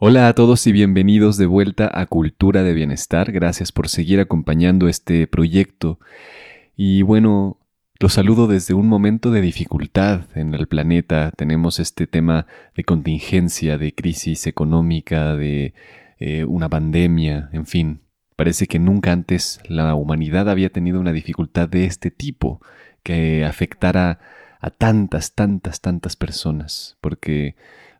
Hola a todos y bienvenidos de vuelta a Cultura de Bienestar. Gracias por seguir acompañando este proyecto. Y bueno, los saludo desde un momento de dificultad en el planeta. Tenemos este tema de contingencia, de crisis económica, de eh, una pandemia, en fin. Parece que nunca antes la humanidad había tenido una dificultad de este tipo que afectara a tantas, tantas, tantas personas. Porque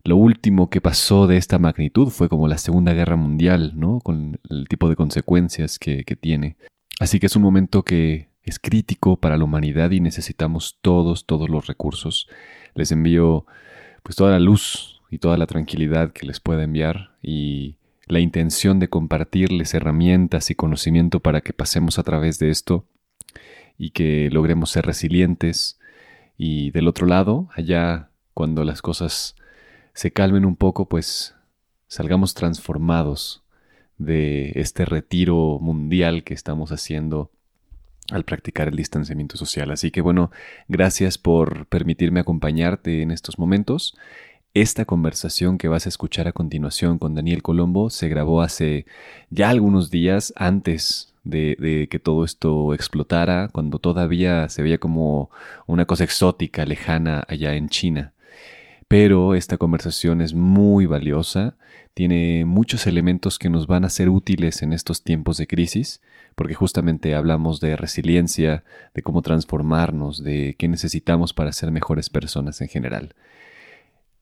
lo último que pasó de esta magnitud fue como la Segunda Guerra Mundial, ¿no? Con el tipo de consecuencias que, tiene. Así que es un momento que es crítico para la humanidad y necesitamos todos, todos los recursos. Les envío pues toda la luz y toda la tranquilidad que les pueda enviar y la intención de compartirles herramientas y conocimiento para que pasemos a través de esto y que logremos ser resilientes. Y del otro lado, allá cuando las cosas se calmen un poco, pues salgamos transformados de este retiro mundial que estamos haciendo al practicar el distanciamiento social. Así que bueno, gracias por permitirme acompañarte en estos momentos. Esta conversación que vas a escuchar a continuación con Daniel Colombo se grabó hace ya algunos días antes de, de, que todo esto explotara, cuando todavía se veía como una cosa exótica, lejana allá en China pero esta conversación es muy valiosa, tiene muchos elementos que nos van a ser útiles en estos tiempos de crisis, porque justamente hablamos de resiliencia, de cómo transformarnos, de qué necesitamos para ser mejores personas en general.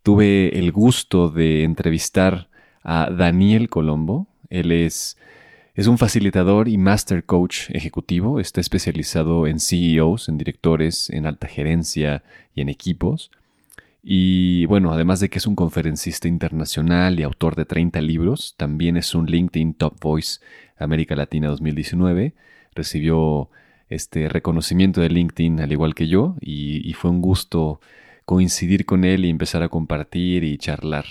Tuve el gusto de entrevistar a Daniel Colombo, él es es un facilitador y master coach ejecutivo. Está especializado en CEOs, en directores, en alta gerencia y en equipos. Y bueno, además de que es un conferencista internacional y autor de 30 libros, también es un LinkedIn Top Voice América Latina 2019. Recibió este reconocimiento de LinkedIn al igual que yo y, fue un gusto coincidir con él y empezar a compartir y charlar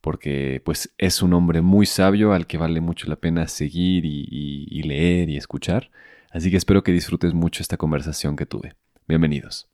porque pues es un hombre muy sabio al que vale mucho la pena seguir y leer y escuchar. Así que espero que disfrutes mucho esta conversación que tuve. Bienvenidos.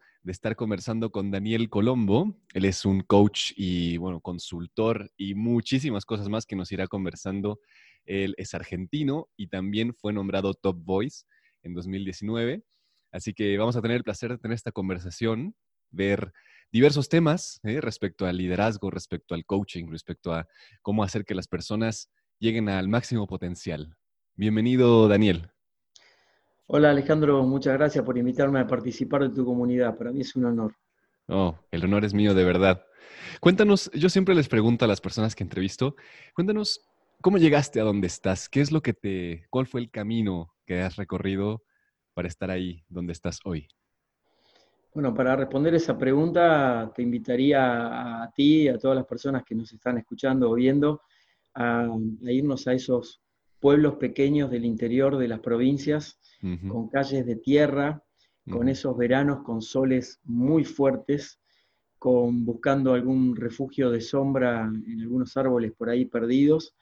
de estar conversando con Daniel Colombo. Él es un coach y, bueno, consultor y muchísimas cosas más que nos irá conversando. Él es argentino y también fue nombrado Top Voice en 2019. Así que vamos a tener el placer de tener esta conversación, ver diversos temas ¿eh? respecto al liderazgo, respecto al coaching, respecto a cómo hacer que las personas lleguen al máximo potencial. Bienvenido, Daniel. Hola Alejandro, muchas gracias por invitarme a participar de tu comunidad. Para mí es un honor. Oh, el honor es mío de verdad. Cuéntanos, yo siempre les pregunto a las personas que entrevisto, cuéntanos cómo llegaste a donde estás, qué es lo que te, cuál fue el camino que has recorrido para estar ahí donde estás hoy. Bueno, para responder esa pregunta, te invitaría a, ti y a todas las personas que nos están escuchando o viendo a irnos a esos pueblos pequeños del interior de las provincias con calles de tierra, con esos veranos con soles muy fuertes, con buscando algún refugio de sombra en algunos árboles por ahí perdidos,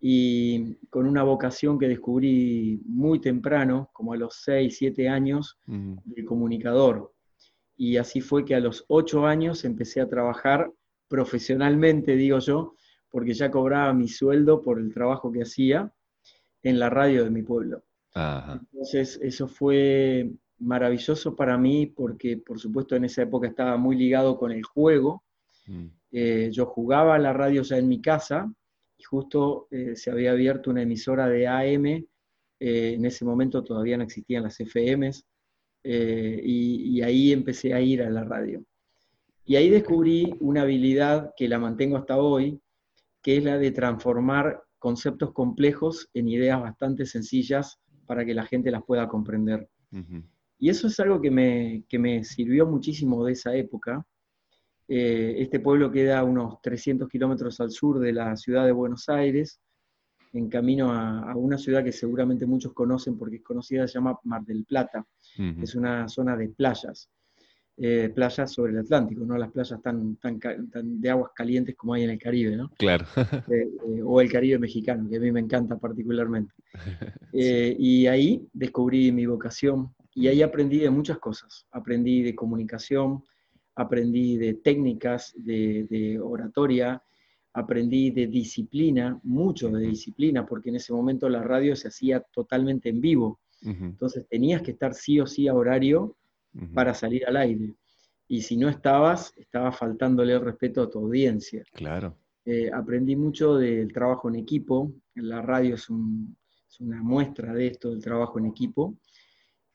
y con una vocación que descubrí muy temprano, como a los 6, 7 años, de comunicador. Y así fue que a los 8 años empecé a trabajar profesionalmente, digo yo, porque ya cobraba mi sueldo por el trabajo que hacía en la radio de mi pueblo. Entonces, eso fue maravilloso para mí porque, por supuesto, en esa época estaba muy ligado con el juego. Mm. Eh, yo jugaba a la radio ya en mi casa y justo eh, se había abierto una emisora de AM. Eh, en ese momento todavía no existían las FMs y, y ahí empecé a ir a la radio. Y ahí descubrí una habilidad que la mantengo hasta hoy, que es la de transformar conceptos complejos en ideas bastante sencillas para que la gente las pueda comprender. Y eso es algo que me, me, sirvió muchísimo de esa época. Eh, este pueblo queda a unos 300 kilómetros al sur de la ciudad de Buenos Aires, en camino a, una ciudad que seguramente muchos conocen porque es conocida, se llama Mar del Plata. Es una zona de playas, eh, playas sobre el Atlántico, no las playas tan, tan, de aguas calientes como hay en el Caribe, ¿no? Claro. Eh, o el Caribe mexicano, que a mí me encanta particularmente. Y ahí descubrí mi vocación y ahí aprendí de muchas cosas. Aprendí de comunicación, aprendí de técnicas de, oratoria, aprendí de disciplina, mucho de disciplina, porque en ese momento la radio se hacía totalmente en vivo. Entonces tenías que estar sí o sí a horario para salir al aire. Y si no estabas, estaba faltándole el respeto a tu audiencia. Claro. Eh, aprendí mucho del trabajo en equipo. La radio es, es, una muestra de esto, del trabajo en equipo.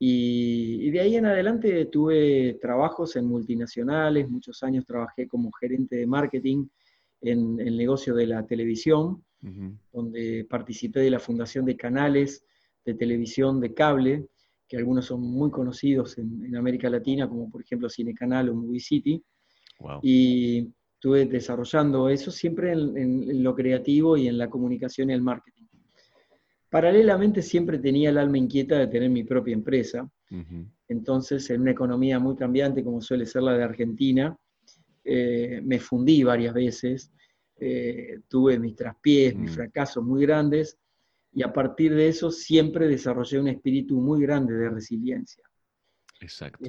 Y, de ahí en adelante tuve trabajos en multinacionales, muchos años trabajé como gerente de marketing en el negocio de la televisión, donde participé de la fundación de canales de televisión de cable, que algunos son muy conocidos en, América Latina, como por ejemplo Cine Canal o Movie City. Y estuve desarrollando eso siempre en lo creativo y en la comunicación y el marketing. Paralelamente siempre tenía el alma inquieta de tener mi propia empresa. Entonces, en una economía muy cambiante como suele ser la de Argentina, eh, me fundí varias veces, eh, tuve mis traspiés, mis mm. fracasos muy grandes, y a partir de eso siempre desarrollé un espíritu muy grande de resiliencia. Exacto.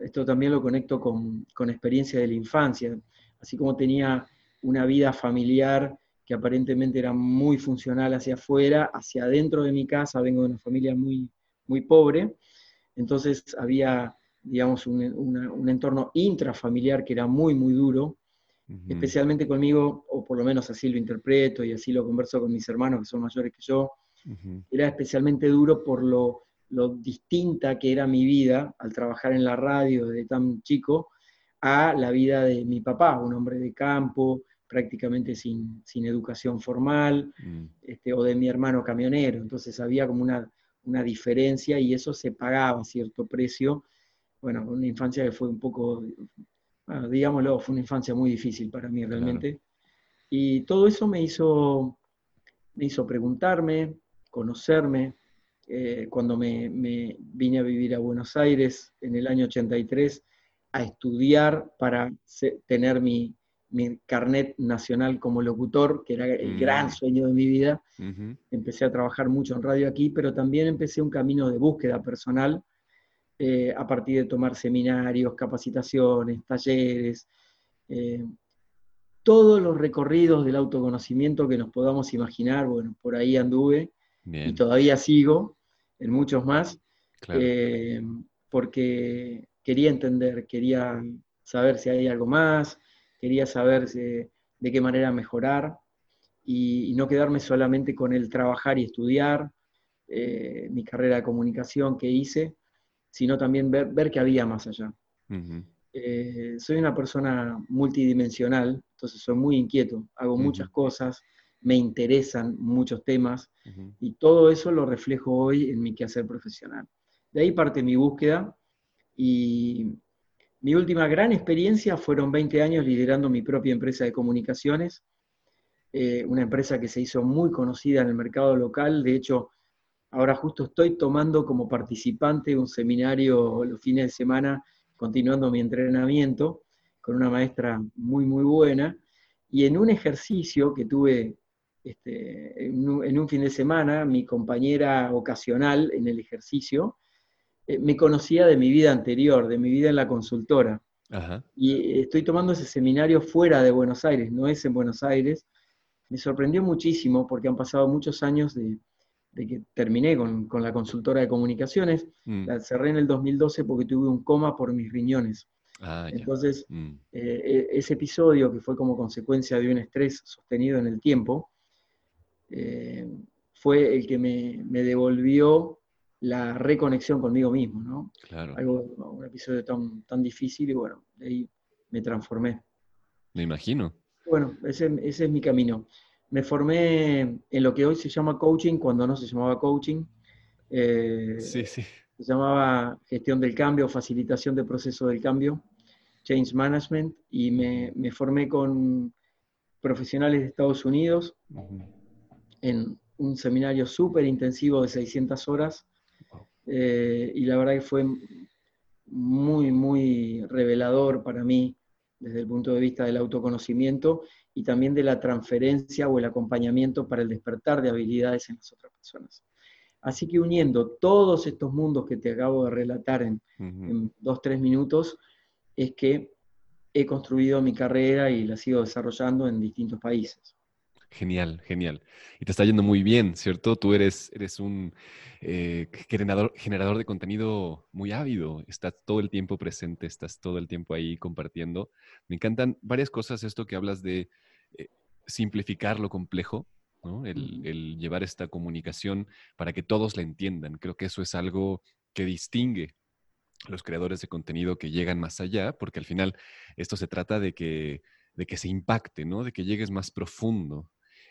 Esto, también lo conecto con, con, experiencia de la infancia. Así como tenía una vida familiar que aparentemente era muy funcional hacia afuera, hacia adentro de mi casa, vengo de una familia muy, muy pobre, entonces había, digamos, un, entorno intrafamiliar que era muy, muy duro, especialmente conmigo, o por lo menos así lo interpreto y así lo converso con mis hermanos que son mayores que yo, era especialmente duro por lo, lo distinta que era mi vida al trabajar en la radio desde tan chico a la vida de mi papá, un hombre de campo, prácticamente sin, educación formal, mm. este, o de mi hermano camionero. Entonces había como una, diferencia y eso se pagaba a cierto precio. Bueno, una infancia que fue un poco, digámoslo, fue una infancia muy difícil para mí realmente. Y todo eso me hizo, me hizo preguntarme, conocerme. Eh, cuando me, me, vine a vivir a Buenos Aires en el año 83, a estudiar para tener mi, mi carnet nacional como locutor, que era el gran mm. sueño de mi vida. Empecé a trabajar mucho en radio aquí, pero también empecé un camino de búsqueda personal eh, a partir de tomar seminarios, capacitaciones, talleres, eh, todos los recorridos del autoconocimiento que nos podamos imaginar, bueno, por ahí anduve y todavía sigo en muchos más, eh, porque quería entender, quería saber si hay algo más, quería saber de qué manera mejorar y, no quedarme solamente con el trabajar y estudiar eh, mi carrera de comunicación que hice, sino también ver, ver que había más allá. Eh, soy una persona multidimensional, entonces soy muy inquieto, hago muchas cosas, me interesan muchos temas y todo eso lo reflejo hoy en mi quehacer profesional. De ahí parte mi búsqueda y mi última gran experiencia fueron 20 años liderando mi propia empresa de comunicaciones, eh, una empresa que se hizo muy conocida en el mercado local. De hecho, ahora justo estoy tomando como participante un seminario los fines de semana, continuando mi entrenamiento con una maestra muy, muy buena. Y en un ejercicio que tuve este, en un fin de semana, mi compañera ocasional en el ejercicio, eh, me conocía de mi vida anterior, de mi vida en la consultora. Y estoy tomando ese seminario fuera de Buenos Aires, no es en Buenos Aires. Me sorprendió muchísimo porque han pasado muchos años de, que terminé con, la consultora de comunicaciones. Mm. La cerré en el 2012 porque tuve un coma por mis riñones. Ah, Entonces, mm. eh, e, ese episodio que fue como consecuencia de un estrés sostenido en el tiempo, eh, fue el que me, me devolvió la reconexión conmigo mismo, ¿no? Claro. Algo, un episodio tan, tan difícil y bueno, de ahí me transformé. Me imagino. Bueno, ese, ese, es mi camino. Me formé en lo que hoy se llama coaching, cuando no se llamaba coaching. Eh, sí, sí. Se llamaba gestión del cambio, facilitación del proceso del cambio. Change Management y me, formé con profesionales de Estados Unidos en un seminario súper intensivo de 600 horas eh, y la verdad que fue muy, muy revelador para mí desde el punto de vista del autoconocimiento y también de la transferencia o el acompañamiento para el despertar de habilidades en las otras personas. Así que uniendo todos estos mundos que te acabo de relatar en, en dos, tres minutos, es que he construido mi carrera y la sigo desarrollando en distintos países. Genial, genial. Y te está yendo muy bien, ¿cierto? Tú eres, eres un eh, generador, generador de contenido muy ávido, estás todo el tiempo presente, estás todo el tiempo ahí compartiendo. Me encantan varias cosas, esto que hablas de eh, simplificar lo complejo, ¿no? el, el llevar esta comunicación para que todos la entiendan. Creo que eso es algo que distingue los creadores de contenido que llegan más allá, porque al final esto se trata de que, de que se impacte, ¿no? De que llegues más profundo.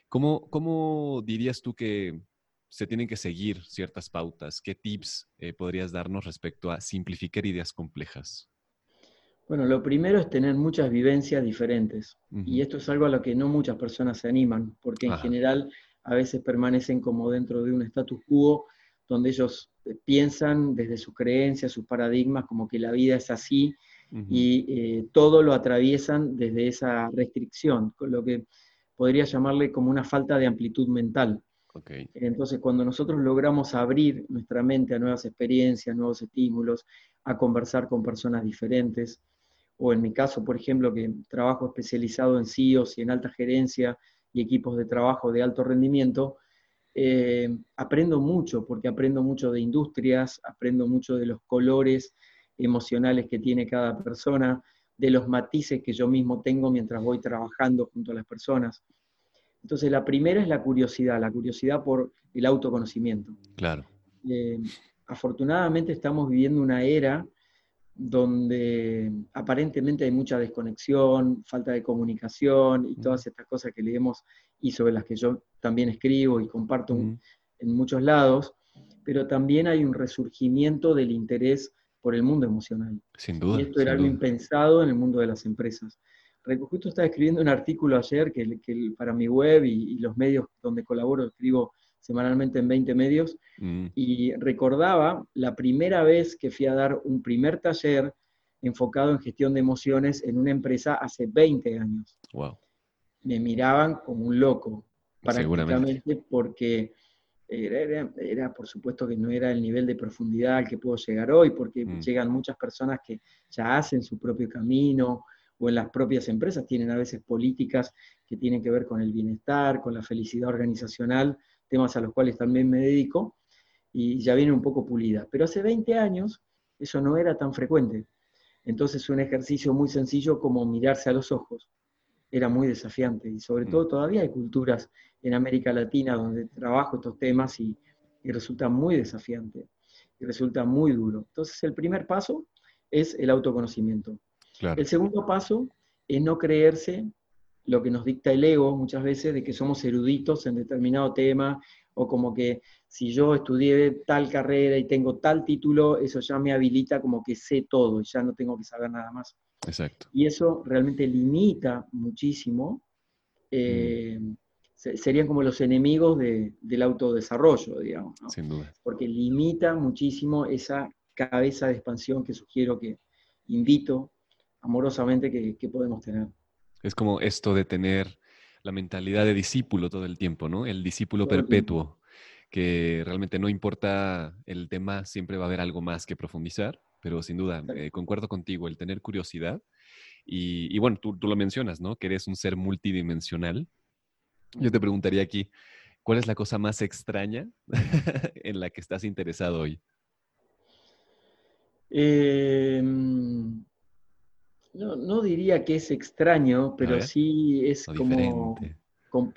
¿Cómo, cómo dirías tú que se tienen que seguir ciertas pautas? ¿Qué tips eh, podrías darnos respecto a simplificar ideas complejas? Bueno, lo primero es tener muchas vivencias diferentes. Y esto es algo a lo que no muchas personas se animan, porque en general a veces permanecen como dentro de un status quo donde ellos eh, piensan desde sus creencias, sus paradigmas, como que la vida es así y eh, todo lo atraviesan desde esa restricción, con lo que podría llamarle como una falta de amplitud mental. Entonces, cuando nosotros logramos abrir nuestra mente a nuevas experiencias, nuevos estímulos, a conversar con personas diferentes, o en mi caso, por ejemplo, que trabajo especializado en CEOs y en alta gerencia y equipos de trabajo de alto rendimiento, eh, aprendo mucho, porque aprendo mucho de industrias, aprendo mucho de los colores emocionales que tiene cada persona, de los matices que yo mismo tengo mientras voy trabajando junto a las personas. Entonces, la primera es la curiosidad, la curiosidad por el autoconocimiento. Claro. Eh, afortunadamente estamos viviendo una era donde aparentemente hay mucha desconexión, falta de comunicación y todas estas cosas que leemos y sobre las que yo también escribo y comparto en muchos lados, pero también hay un resurgimiento del interés por el mundo emocional. Sin duda. Y esto era algo impensado en el mundo de las empresas. Justo estaba escribiendo un artículo ayer que, para mi web y, los medios donde colaboro, escribo semanalmente en 20 medios, mm. y recordaba la primera vez que fui a dar un primer taller enfocado en gestión de emociones en una empresa hace 20 años. Wow. Me miraban como un loco, prácticamente porque era, era, por supuesto que no era el nivel de profundidad al que puedo llegar hoy, porque mm. llegan muchas personas que ya hacen su propio camino, o en las propias empresas tienen a veces políticas que tienen que ver con el bienestar, con la felicidad organizacional, temas a los cuales también me dedico, y ya viene un poco pulida. Pero hace 20 años eso no era tan frecuente. Entonces un ejercicio muy sencillo como mirarse a los ojos era muy desafiante y sobre mm. todo todavía hay culturas en América Latina donde trabajo estos temas y, resulta muy desafiante y resulta muy duro. Entonces el primer paso es el autoconocimiento. El segundo paso es no creerse lo que nos dicta el ego muchas veces de que somos eruditos en determinado tema o como que si yo estudié tal carrera y tengo tal título, eso ya me habilita como que sé todo y ya no tengo que saber nada más. Exacto. Y eso realmente limita muchísimo. Eh, mm. Serían como los enemigos del autodesarrollo, digamos. Sin duda. Porque limita muchísimo esa cabeza de expansión que sugiero que invito amorosamente que, podemos tener. Es como esto de tener la mentalidad de discípulo todo el tiempo, ¿no? El discípulo perpetuo, que realmente no importa el tema, siempre va a haber algo más que profundizar, pero sin duda, eh, concuerdo contigo, el tener curiosidad. Y, bueno, tú, tú, lo mencionas, ¿no? Que eres un ser multidimensional. Yo te preguntaría aquí, ¿cuál es la cosa más extraña en la que estás interesado hoy? Eh, no, diría que es extraño, pero sí es como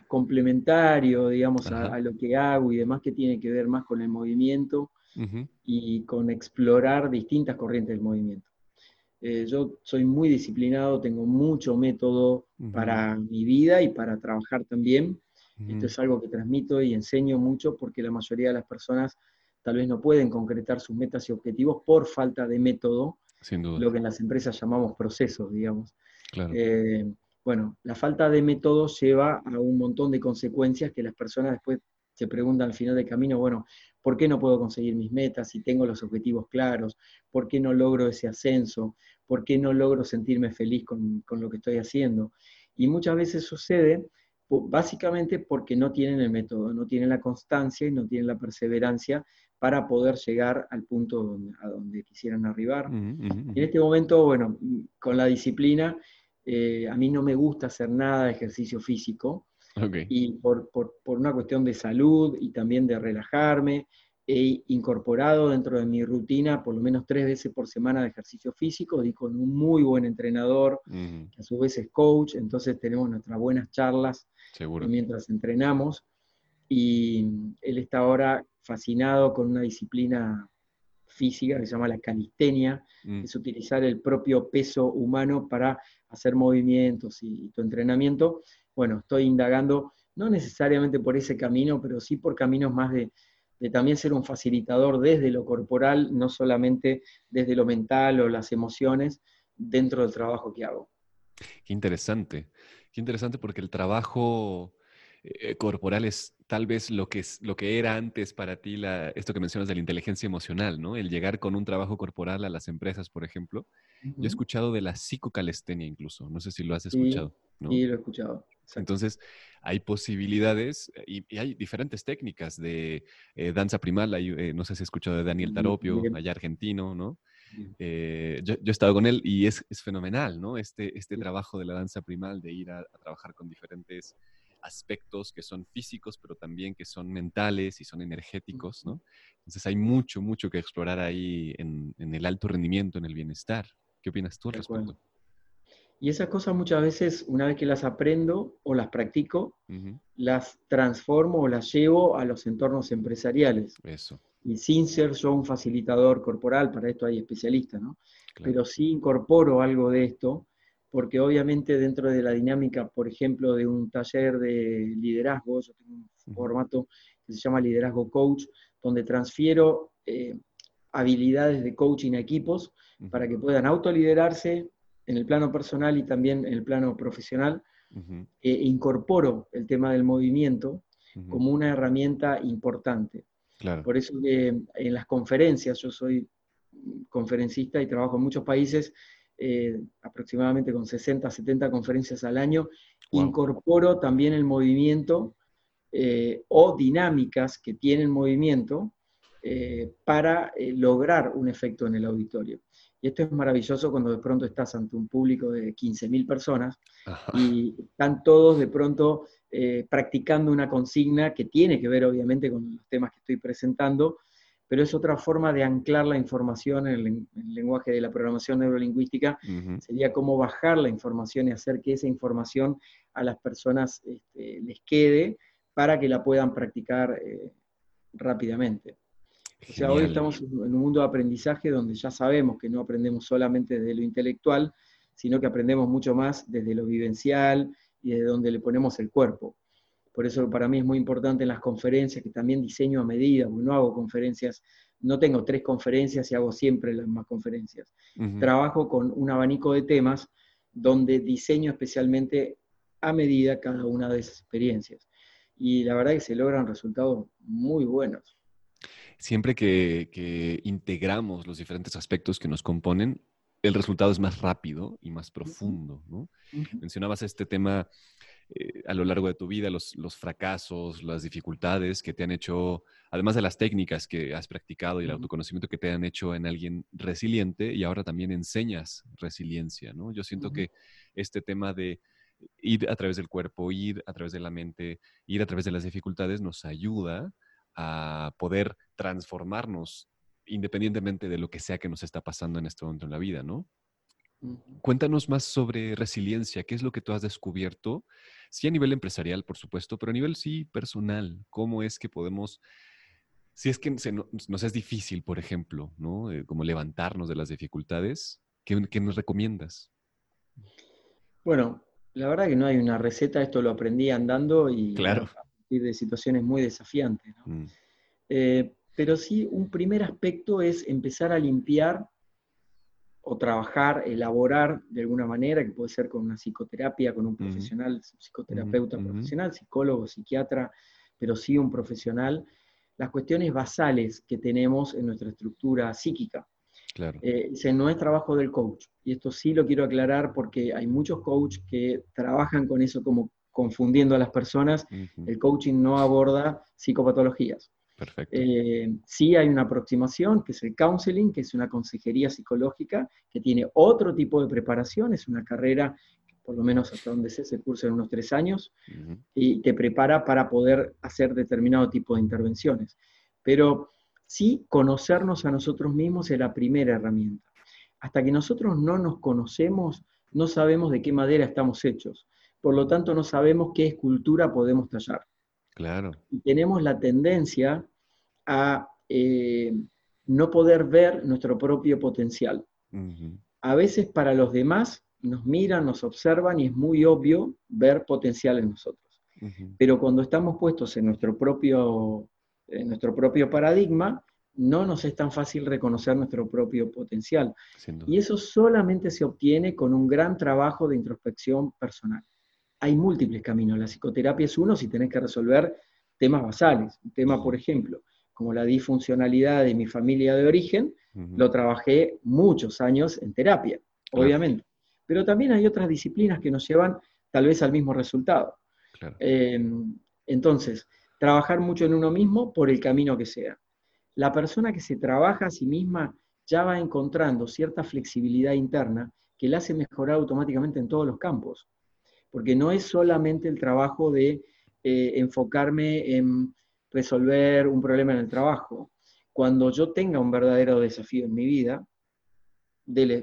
complementario, digamos, a, lo que hago y demás, que tiene que ver más con el movimiento y con explorar distintas corrientes del movimiento. Eh, yo soy muy disciplinado, tengo mucho método para mi vida y para trabajar también. Esto es algo que transmito y enseño mucho porque la mayoría de las personas tal vez no pueden concretar sus metas y objetivos por falta de método lo que en las empresas llamamos procesos, digamos. Eh, bueno, la falta de métodos lleva a un montón de consecuencias que las personas después se preguntan al final del camino, bueno, ¿por qué no puedo conseguir mis metas si tengo los objetivos claros? ¿Por qué no logro ese ascenso? ¿Por qué no logro sentirme feliz con, con lo que estoy haciendo? Y muchas veces sucede básicamente porque no tienen el método, no tienen la constancia y no tienen la perseverancia para poder llegar al punto a donde quisieran arribar. En este momento, bueno, con la disciplina, eh, a mí no me gusta hacer nada de ejercicio físico, y por, por, por, una cuestión de salud y también de relajarme, he incorporado dentro de mi rutina por lo menos tres veces por semana de ejercicio físico y con un muy buen entrenador, que a su vez es coach, entonces tenemos nuestras buenas charlas mientras entrenamos. Y él está ahora fascinado con una disciplina física que se llama la calistenia, mm. es utilizar el propio peso humano para hacer movimientos y, tu entrenamiento. Bueno, estoy indagando, no necesariamente por ese camino, pero sí por caminos más de, de también ser un facilitador desde lo corporal, no solamente desde lo mental o las emociones, dentro del trabajo que hago. Qué interesante, qué interesante porque el trabajo eh, corporal es tal vez lo que, es, lo que era antes para ti, la, esto que mencionas de la inteligencia emocional, ¿no? El llegar con un trabajo corporal a las empresas, por ejemplo. Yo he escuchado de la psicocalestenia incluso, no sé si lo has escuchado. Sí, lo he escuchado. Entonces, hay posibilidades y, hay diferentes técnicas de eh, danza primal. Eh, no sé si has escuchado de Daniel Taropio, allá argentino, ¿no? Eh, yo, he estado con él y es, fenomenal, ¿no? Este, este trabajo de la danza primal, de ir a, trabajar con diferentes aspectos que son físicos, pero también que son mentales y son energéticos, ¿no? Entonces hay mucho, mucho que explorar ahí en, el alto rendimiento, en el bienestar. ¿Qué opinas tú al respecto? Y esas cosas muchas veces, una vez que las aprendo o las practico, las transformo o las llevo a los entornos empresariales. Eso. Y sin ser yo un facilitador corporal, para esto hay especialistas, ¿no? Pero sí incorporo algo de esto, porque obviamente dentro de la dinámica, por ejemplo, de un taller de liderazgo, yo tengo un formato que se llama Liderazgo Coach, donde transfiero eh, habilidades de coaching a equipos para que puedan autoliderarse, en el plano personal y también en el plano profesional, e incorporo el tema del movimiento como una herramienta importante. Por eso que en las conferencias, yo soy conferencista y trabajo en muchos países, eh, aproximadamente con 60, 70 conferencias al año, incorporo también el movimiento eh, o dinámicas que tienen movimiento para lograr un efecto en el auditorio. Y esto es maravilloso cuando de pronto estás ante un público de 15.000 personas y están todos de pronto eh, practicando una consigna que tiene que ver obviamente con los temas que estoy presentando, pero es otra forma de anclar la información en el, lenguaje de la programación neurolingüística. Sería cómo bajar la información y hacer que esa información a las personas este, les quede para que la puedan practicar eh, rápidamente. O sea, hoy estamos en un mundo de aprendizaje donde ya sabemos que no aprendemos solamente desde lo intelectual, sino que aprendemos mucho más desde lo vivencial y desde donde le ponemos el cuerpo. Por eso para mí es muy importante en las conferencias, que también diseño a medida, porque no hago conferencias, no tengo tres conferencias y hago siempre las mismas conferencias. Trabajo con un abanico de temas donde diseño especialmente a medida cada una de esas experiencias. Y la verdad es que se logran resultados muy buenos siempre que, integramos los diferentes aspectos que nos componen, el resultado es más rápido y más profundo. ¿no? Mencionabas este tema eh, a lo largo de tu vida, los, fracasos, las dificultades que te han hecho, además de las técnicas que has practicado y el autoconocimiento que te han hecho en alguien resiliente y ahora también enseñas resiliencia. ¿no? Yo siento que este tema de ir a través del cuerpo, ir a través de la mente, ir a través de las dificultades nos ayuda a poder transformarnos independientemente de lo que sea que nos está pasando en este momento en la vida, ¿no? Cuéntanos más sobre resiliencia, ¿qué es lo que tú has descubierto? Sí a nivel empresarial, por supuesto, pero a nivel sí personal, ¿cómo es que podemos, si es que nos es difícil, por ejemplo, ¿no? Eh, como levantarnos de las dificultades, ¿qué, ¿qué, nos recomiendas? Bueno, la verdad que no hay una receta, esto lo aprendí andando y claro de situaciones muy desafiantes. Mm. Eh, pero sí, un primer aspecto es empezar a limpiar o trabajar, elaborar de alguna manera, que puede ser con una psicoterapia, con un profesional, psicoterapeuta profesional, psicólogo, psiquiatra, pero sí un profesional, las cuestiones basales que tenemos en nuestra estructura psíquica. Claro. Eh, ese no es trabajo del coach. Y esto sí lo quiero aclarar porque hay muchos coaches que trabajan con eso como confundiendo a las personas. El coaching no aborda psicopatologías. Perfecto. Eh, sí hay una aproximación, que es el counseling, que es una consejería psicológica, que tiene otro tipo de preparación, es una carrera, por lo menos hasta donde sé, se cursa en unos tres años, y te prepara para poder hacer determinado tipo de intervenciones. Pero sí, conocernos a nosotros mismos es la primera herramienta. Hasta que nosotros no nos conocemos, no sabemos de qué madera estamos hechos. Por lo tanto, no sabemos qué escultura podemos tallar. Claro. Y tenemos la tendencia a eh, no poder ver nuestro propio potencial. A veces para los demás nos miran, nos observan y es muy obvio ver potencial en nosotros. Pero cuando estamos puestos en nuestro propio, en nuestro propio paradigma, no nos es tan fácil reconocer nuestro propio potencial. Y eso solamente se obtiene con un gran trabajo de introspección personal hay múltiples caminos. La psicoterapia es uno si tenés que resolver temas basales. Un tema, por ejemplo, como la disfuncionalidad de mi familia de origen, lo trabajé muchos años en terapia, obviamente. Pero también hay otras disciplinas que nos llevan tal vez al mismo resultado. Em, entonces, trabajar mucho en uno mismo por el camino que sea. La persona que se trabaja a sí misma ya va encontrando cierta flexibilidad interna que la hace mejorar automáticamente en todos los campos porque no es solamente el trabajo de eh, enfocarme en resolver un problema en el trabajo. Cuando yo tenga un verdadero desafío en mi vida,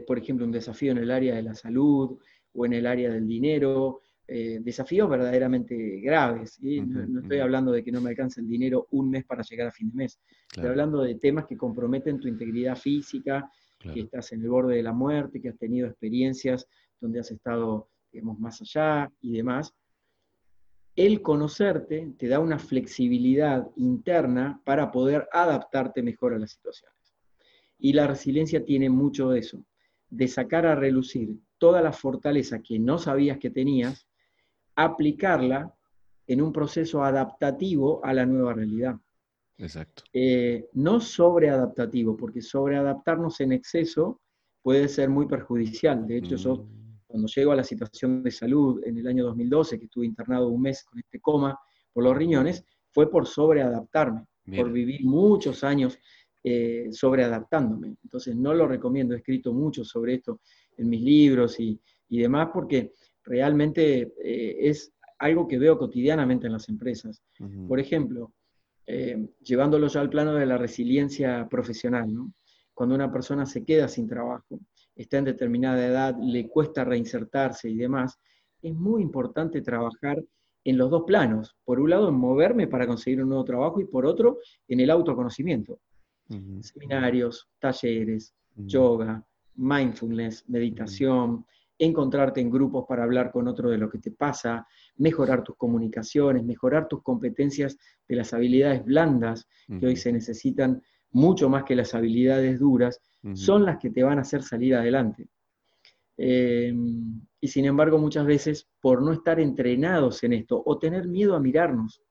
por ejemplo, un desafío en el área de la salud o en el área del dinero, eh, desafíos verdaderamente graves. no, estoy hablando de que no me alcance el dinero un mes para llegar a fin de mes. Estoy hablando de temas que comprometen tu integridad física, que estás en el borde de la muerte, que has tenido experiencias donde has estado más allá y demás, el conocerte te da una flexibilidad interna para poder adaptarte mejor a las situaciones. Y la resiliencia tiene mucho de eso, de sacar a relucir toda la fortaleza que no sabías que tenías, aplicarla en un proceso adaptativo a la nueva realidad. Exacto. Eh, no sobreadaptativo, porque sobreadaptarnos en exceso puede ser muy perjudicial. De hecho, yo mm cuando llego a la situación de salud en el año 2012, que estuve internado un mes con este coma por los riñones, fue por sobreadaptarme, por vivir muchos años eh, sobreadaptándome. Entonces no lo recomiendo, he escrito mucho sobre esto en mis libros y, demás, porque realmente eh, es algo que veo cotidianamente en las empresas. Por ejemplo, eh, llevándolo ya al plano de la resiliencia profesional, ¿no? cuando una persona se queda sin trabajo, está en determinada edad, le cuesta reinsertarse y demás, es muy importante trabajar en los dos planos. Por un lado, en moverme para conseguir un nuevo trabajo y por otro, en el autoconocimiento. Seminarios, talleres, yoga, mindfulness, meditación, encontrarte en grupos para hablar con otro de lo que te pasa, mejorar tus comunicaciones, mejorar tus competencias de las habilidades blandas que hoy se necesitan mucho más que las habilidades duras, son las que te van a hacer salir adelante. Em, y sin embargo, muchas veces, por no estar entrenados en esto o tener miedo a mirarnos,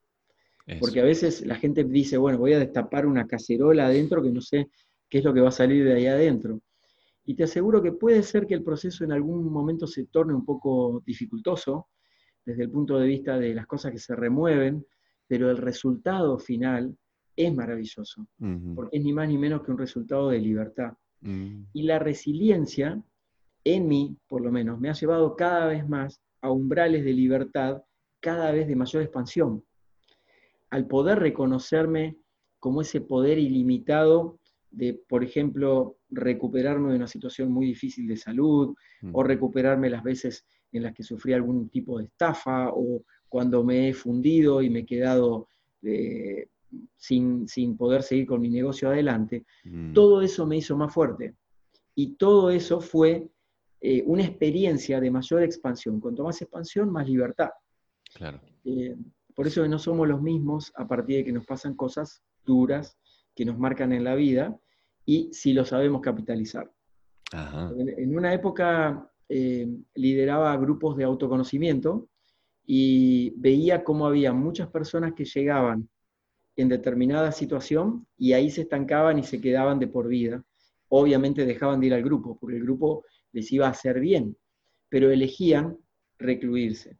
porque a veces la gente dice, bueno, voy a destapar una cacerola adentro que no sé qué es lo que va a salir de ahí adentro. Y te aseguro que puede ser que el proceso en algún momento se torne un poco dificultoso desde el punto de vista de las cosas que se remueven, pero el resultado final es maravilloso, porque es ni más ni menos que un resultado de libertad. Mm. Y la resiliencia, en mí, por lo menos, me ha llevado cada vez más a umbrales de libertad, cada vez de mayor expansión. Al poder reconocerme como ese poder ilimitado de, por ejemplo, recuperarme de una situación muy difícil de salud, o recuperarme las veces en las que sufrí algún tipo de estafa, o cuando me he fundido y me he quedado eh, sin, poder seguir con mi negocio adelante, mm. todo eso me hizo más fuerte. Y todo eso fue eh, una experiencia de mayor expansión. Cuanto más expansión, más libertad. Claro. Eh, por eso no somos los mismos a partir de que nos pasan cosas duras que nos marcan en la vida y si lo sabemos capitalizar. En, una época eh, lideraba grupos de autoconocimiento y veía cómo había muchas personas que llegaban en determinada situación y ahí se estancaban y se quedaban de por vida. Obviamente dejaban de ir al grupo, porque el grupo les iba a hacer bien, pero elegían recluirse.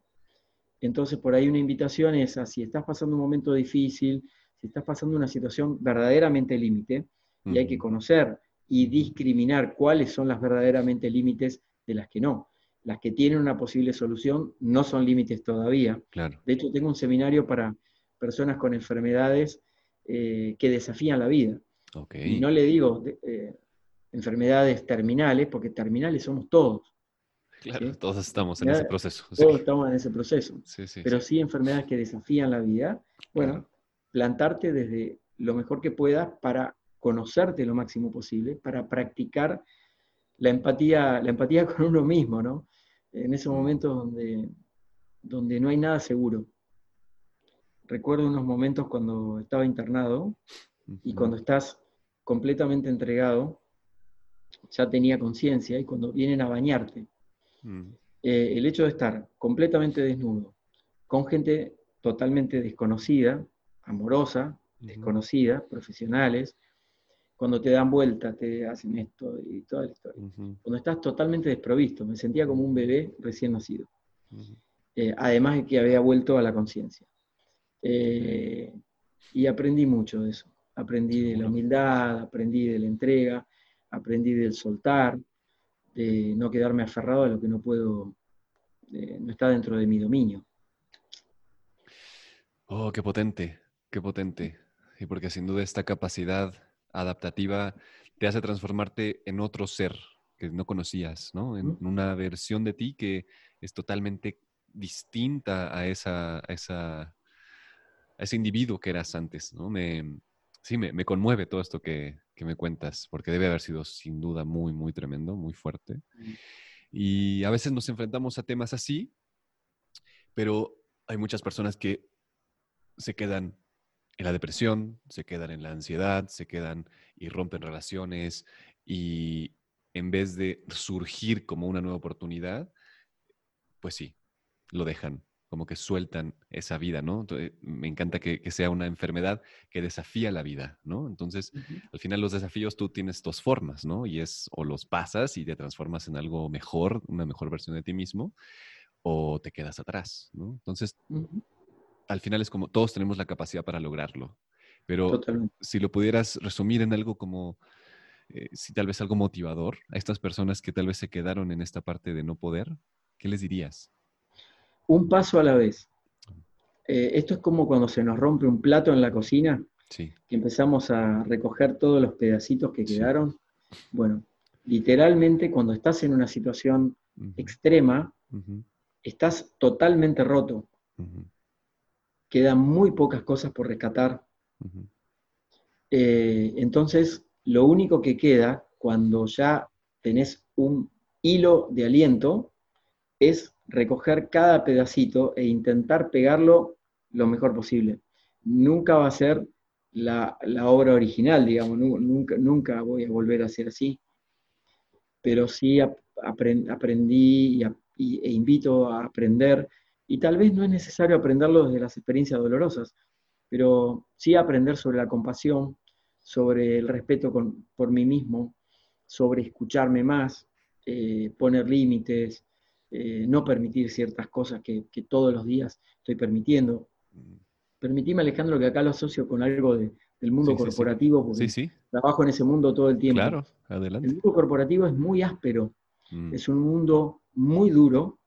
Entonces, por ahí una invitación es a si estás pasando un momento difícil, si estás pasando una situación verdaderamente límite, y hay que conocer y discriminar cuáles son las verdaderamente límites de las que no. Las que tienen una posible solución no son límites todavía. Claro. De hecho, tengo un seminario para personas con enfermedades eh, que desafían la vida. Y no le digo eh, enfermedades terminales, porque terminales somos todos. Claro, todos estamos en ese proceso. Todos estamos en ese proceso. Pero sí. enfermedades que desafían la vida. Bueno, plantarte desde lo mejor que puedas para conocerte lo máximo posible, para practicar la empatía, la empatía con uno mismo, ¿no? En esos mm. momentos donde, donde no hay nada seguro. Recuerdo unos momentos cuando estaba internado y cuando estás completamente entregado, ya tenía conciencia y cuando vienen a bañarte, mm. eh, el hecho de estar completamente desnudo, con gente totalmente desconocida, amorosa, desconocida, profesionales, cuando te dan vuelta, te hacen esto y toda la historia. Cuando estás totalmente desprovisto, me sentía como un bebé recién nacido. Eh, además de que había vuelto a la conciencia. Eh, y aprendí mucho de eso. Aprendí de la humildad, aprendí de la entrega, aprendí del soltar, de no quedarme aferrado a lo que no puedo, no está dentro de mi dominio. Oh, qué potente, qué potente. Y porque sin duda esta capacidad adaptativa te hace transformarte en otro ser que no conocías, ¿no? En una versión de ti que es totalmente distinta a, esa, esa, ese individuo que eras antes, ¿no? Me, sí, me, conmueve todo esto que, me cuentas, porque debe haber sido sin duda muy, muy tremendo, muy fuerte. Y a veces nos enfrentamos a temas así, pero hay muchas personas que se quedan en la depresión, se quedan en la ansiedad, se quedan y rompen relaciones y en vez de surgir como una nueva oportunidad, pues sí, lo dejan, como que sueltan esa vida, ¿no? me encanta que, sea una enfermedad que desafía la vida, ¿no? Entonces, al final los desafíos tú tienes dos formas, ¿no? Y es o los pasas y te transformas en algo mejor, una mejor versión de ti mismo, o te quedas atrás, ¿no? Entonces, al final es como todos tenemos la capacidad para lograrlo. Pero si lo pudieras resumir en algo como, eh, si tal vez algo motivador a estas personas que tal vez se quedaron en esta parte de no poder, ¿qué les dirías? Un paso a la vez. Eh, esto es como cuando se nos rompe un plato en la cocina, que empezamos a recoger todos los pedacitos que quedaron. Bueno, literalmente cuando estás en una situación extrema, estás totalmente roto. Quedan muy pocas cosas por rescatar. Eh, entonces, lo único que queda cuando ya tenés un hilo de aliento es recoger cada pedacito e intentar pegarlo lo mejor posible. Nunca va a ser la, obra original, digamos, nunca, nunca voy a volver a ser así, pero sí aprendí e invito a aprender y tal vez no es necesario aprenderlo desde las experiencias dolorosas, pero sí aprender sobre la compasión, sobre el respeto por mí mismo, sobre escucharme más, eh, poner límites, eh, no permitir ciertas cosas que, todos los días estoy permitiendo. Permitime, Alejandro, que acá lo asocio con algo del mundo corporativo, porque trabajo en ese mundo todo el tiempo. Claro, adelante. El mundo corporativo es muy áspero, mm. es un mundo muy duro,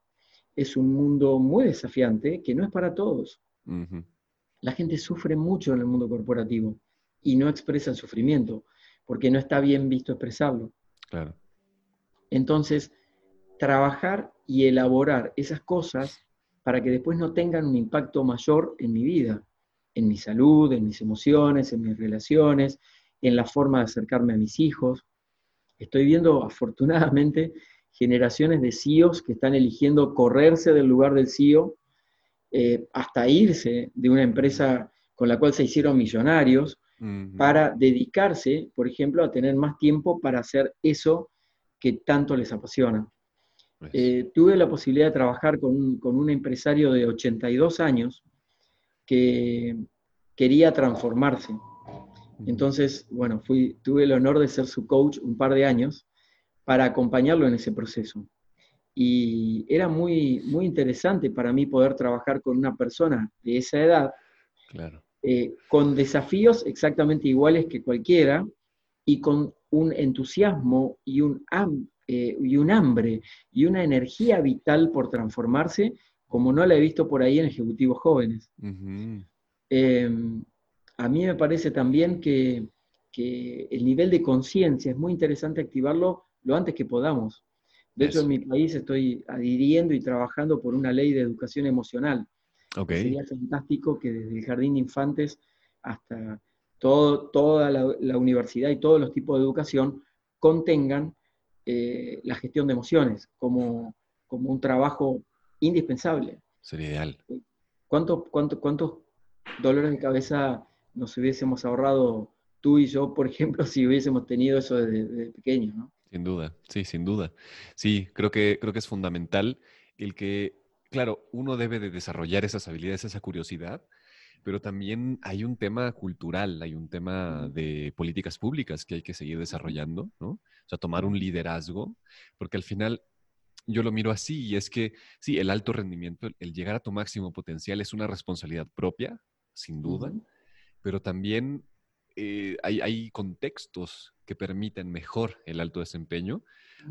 es un mundo muy desafiante que no es para todos. La gente sufre mucho en el mundo corporativo y no expresa el sufrimiento porque no está bien visto expresarlo. Claro. Entonces, trabajar y elaborar esas cosas para que después no tengan un impacto mayor en mi vida, en mi salud, en mis emociones, en mis relaciones, en la forma de acercarme a mis hijos. Estoy viendo afortunadamente generaciones de CEOs que están eligiendo correrse del lugar del CEO eh, hasta irse de una empresa con la cual se hicieron millonarios para dedicarse, por ejemplo, a tener más tiempo para hacer eso que tanto les apasiona. Eh, tuve la posibilidad de trabajar con un, empresario de 82 años que quería transformarse. Entonces, bueno, fui, tuve el honor de ser su coach un par de años para acompañarlo en ese proceso. Y era muy, muy interesante para mí poder trabajar con una persona de esa edad, eh, con desafíos exactamente iguales que cualquiera y con un entusiasmo y un, eh, y un hambre y una energía vital por transformarse como no la he visto por ahí en ejecutivos jóvenes. Em, a mí me parece también que, el nivel de conciencia es muy interesante activarlo lo antes que podamos. De hecho, en mi país estoy adhiriendo y trabajando por una ley de educación emocional. Sería fantástico que desde el jardín de infantes hasta todo, toda la, universidad y todos los tipos de educación contengan eh, la gestión de emociones como, como un trabajo indispensable. Sería ideal. ¿Cuántos, cuántos dolores de cabeza nos hubiésemos ahorrado tú y yo, por ejemplo, si hubiésemos tenido eso desde, desde pequeños, ¿no? Sin duda, sí, sin duda. Sí, creo que, creo que es fundamental el que, claro, uno debe de desarrollar esas habilidades, esa curiosidad, pero también hay un tema cultural, hay un tema de políticas públicas que hay que seguir desarrollando, ¿no? O sea, tomar un liderazgo, porque al final yo lo miro así y es que, sí, el alto rendimiento, el llegar a tu máximo potencial es una responsabilidad propia, sin duda, pero también eh, hay, contextos que permiten mejor el alto desempeño.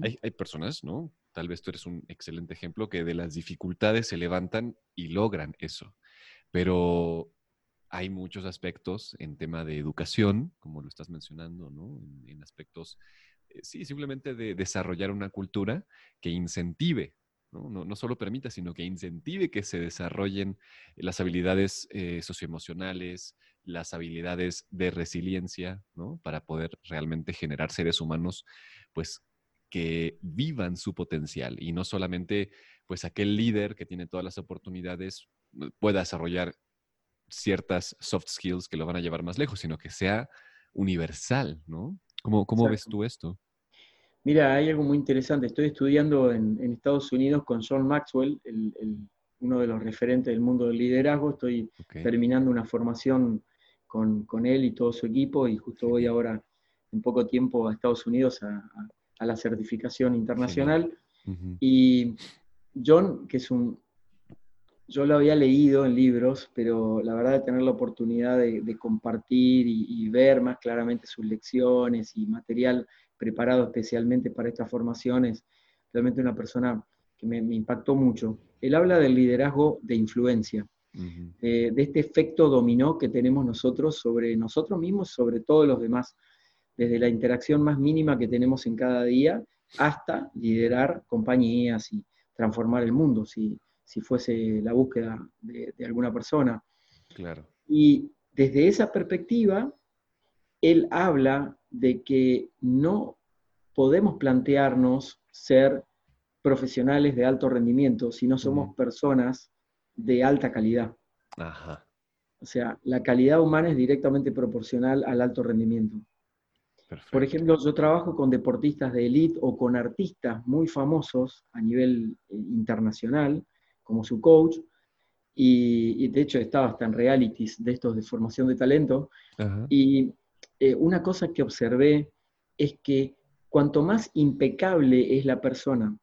Hay, hay, personas, ¿no? Tal vez tú eres un excelente ejemplo que de las dificultades se levantan y logran eso. Pero hay muchos aspectos en tema de educación, como lo estás mencionando, ¿no? En, aspectos, eh, sí, simplemente de desarrollar una cultura que incentive ¿no? No, solo permita, sino que incentive que se desarrollen las habilidades eh, socioemocionales, las habilidades de resiliencia, ¿no? Para poder realmente generar seres humanos, pues, que vivan su potencial y no solamente, pues, aquel líder que tiene todas las oportunidades eh, pueda desarrollar ciertas soft skills que lo van a llevar más lejos, sino que sea universal, ¿no? ¿Cómo, cómo ves tú esto? Mira, hay algo muy interesante. Estoy estudiando en, Estados Unidos con John Maxwell, uno de los referentes del mundo del liderazgo. Estoy terminando una formación con, él y todo su equipo y justo voy ahora en poco tiempo a Estados Unidos a, la certificación internacional. Y John, que es un... Yo lo había leído en libros, pero la verdad de tener la oportunidad de, compartir y, ver más claramente sus lecciones y material preparado especialmente para estas formaciones, realmente una persona que me impactó mucho. Él habla del liderazgo de influencia. Eh, de este efecto dominó que tenemos nosotros sobre nosotros mismos, sobre todos los demás, desde la interacción más mínima que tenemos en cada día hasta liderar compañías y transformar el mundo, si, fuese la búsqueda de, alguna persona. Claro. Y desde esa perspectiva, él habla de que no podemos plantearnos ser profesionales de alto rendimiento si no somos personas de alta calidad. O sea, la calidad humana es directamente proporcional al alto rendimiento. Por ejemplo, yo trabajo con deportistas de élite o con artistas muy famosos a nivel eh, internacional, como su coach, y, de hecho estaba hasta en realities de estos de formación de talento. Y eh, una cosa que observé es que cuanto más impecable es la persona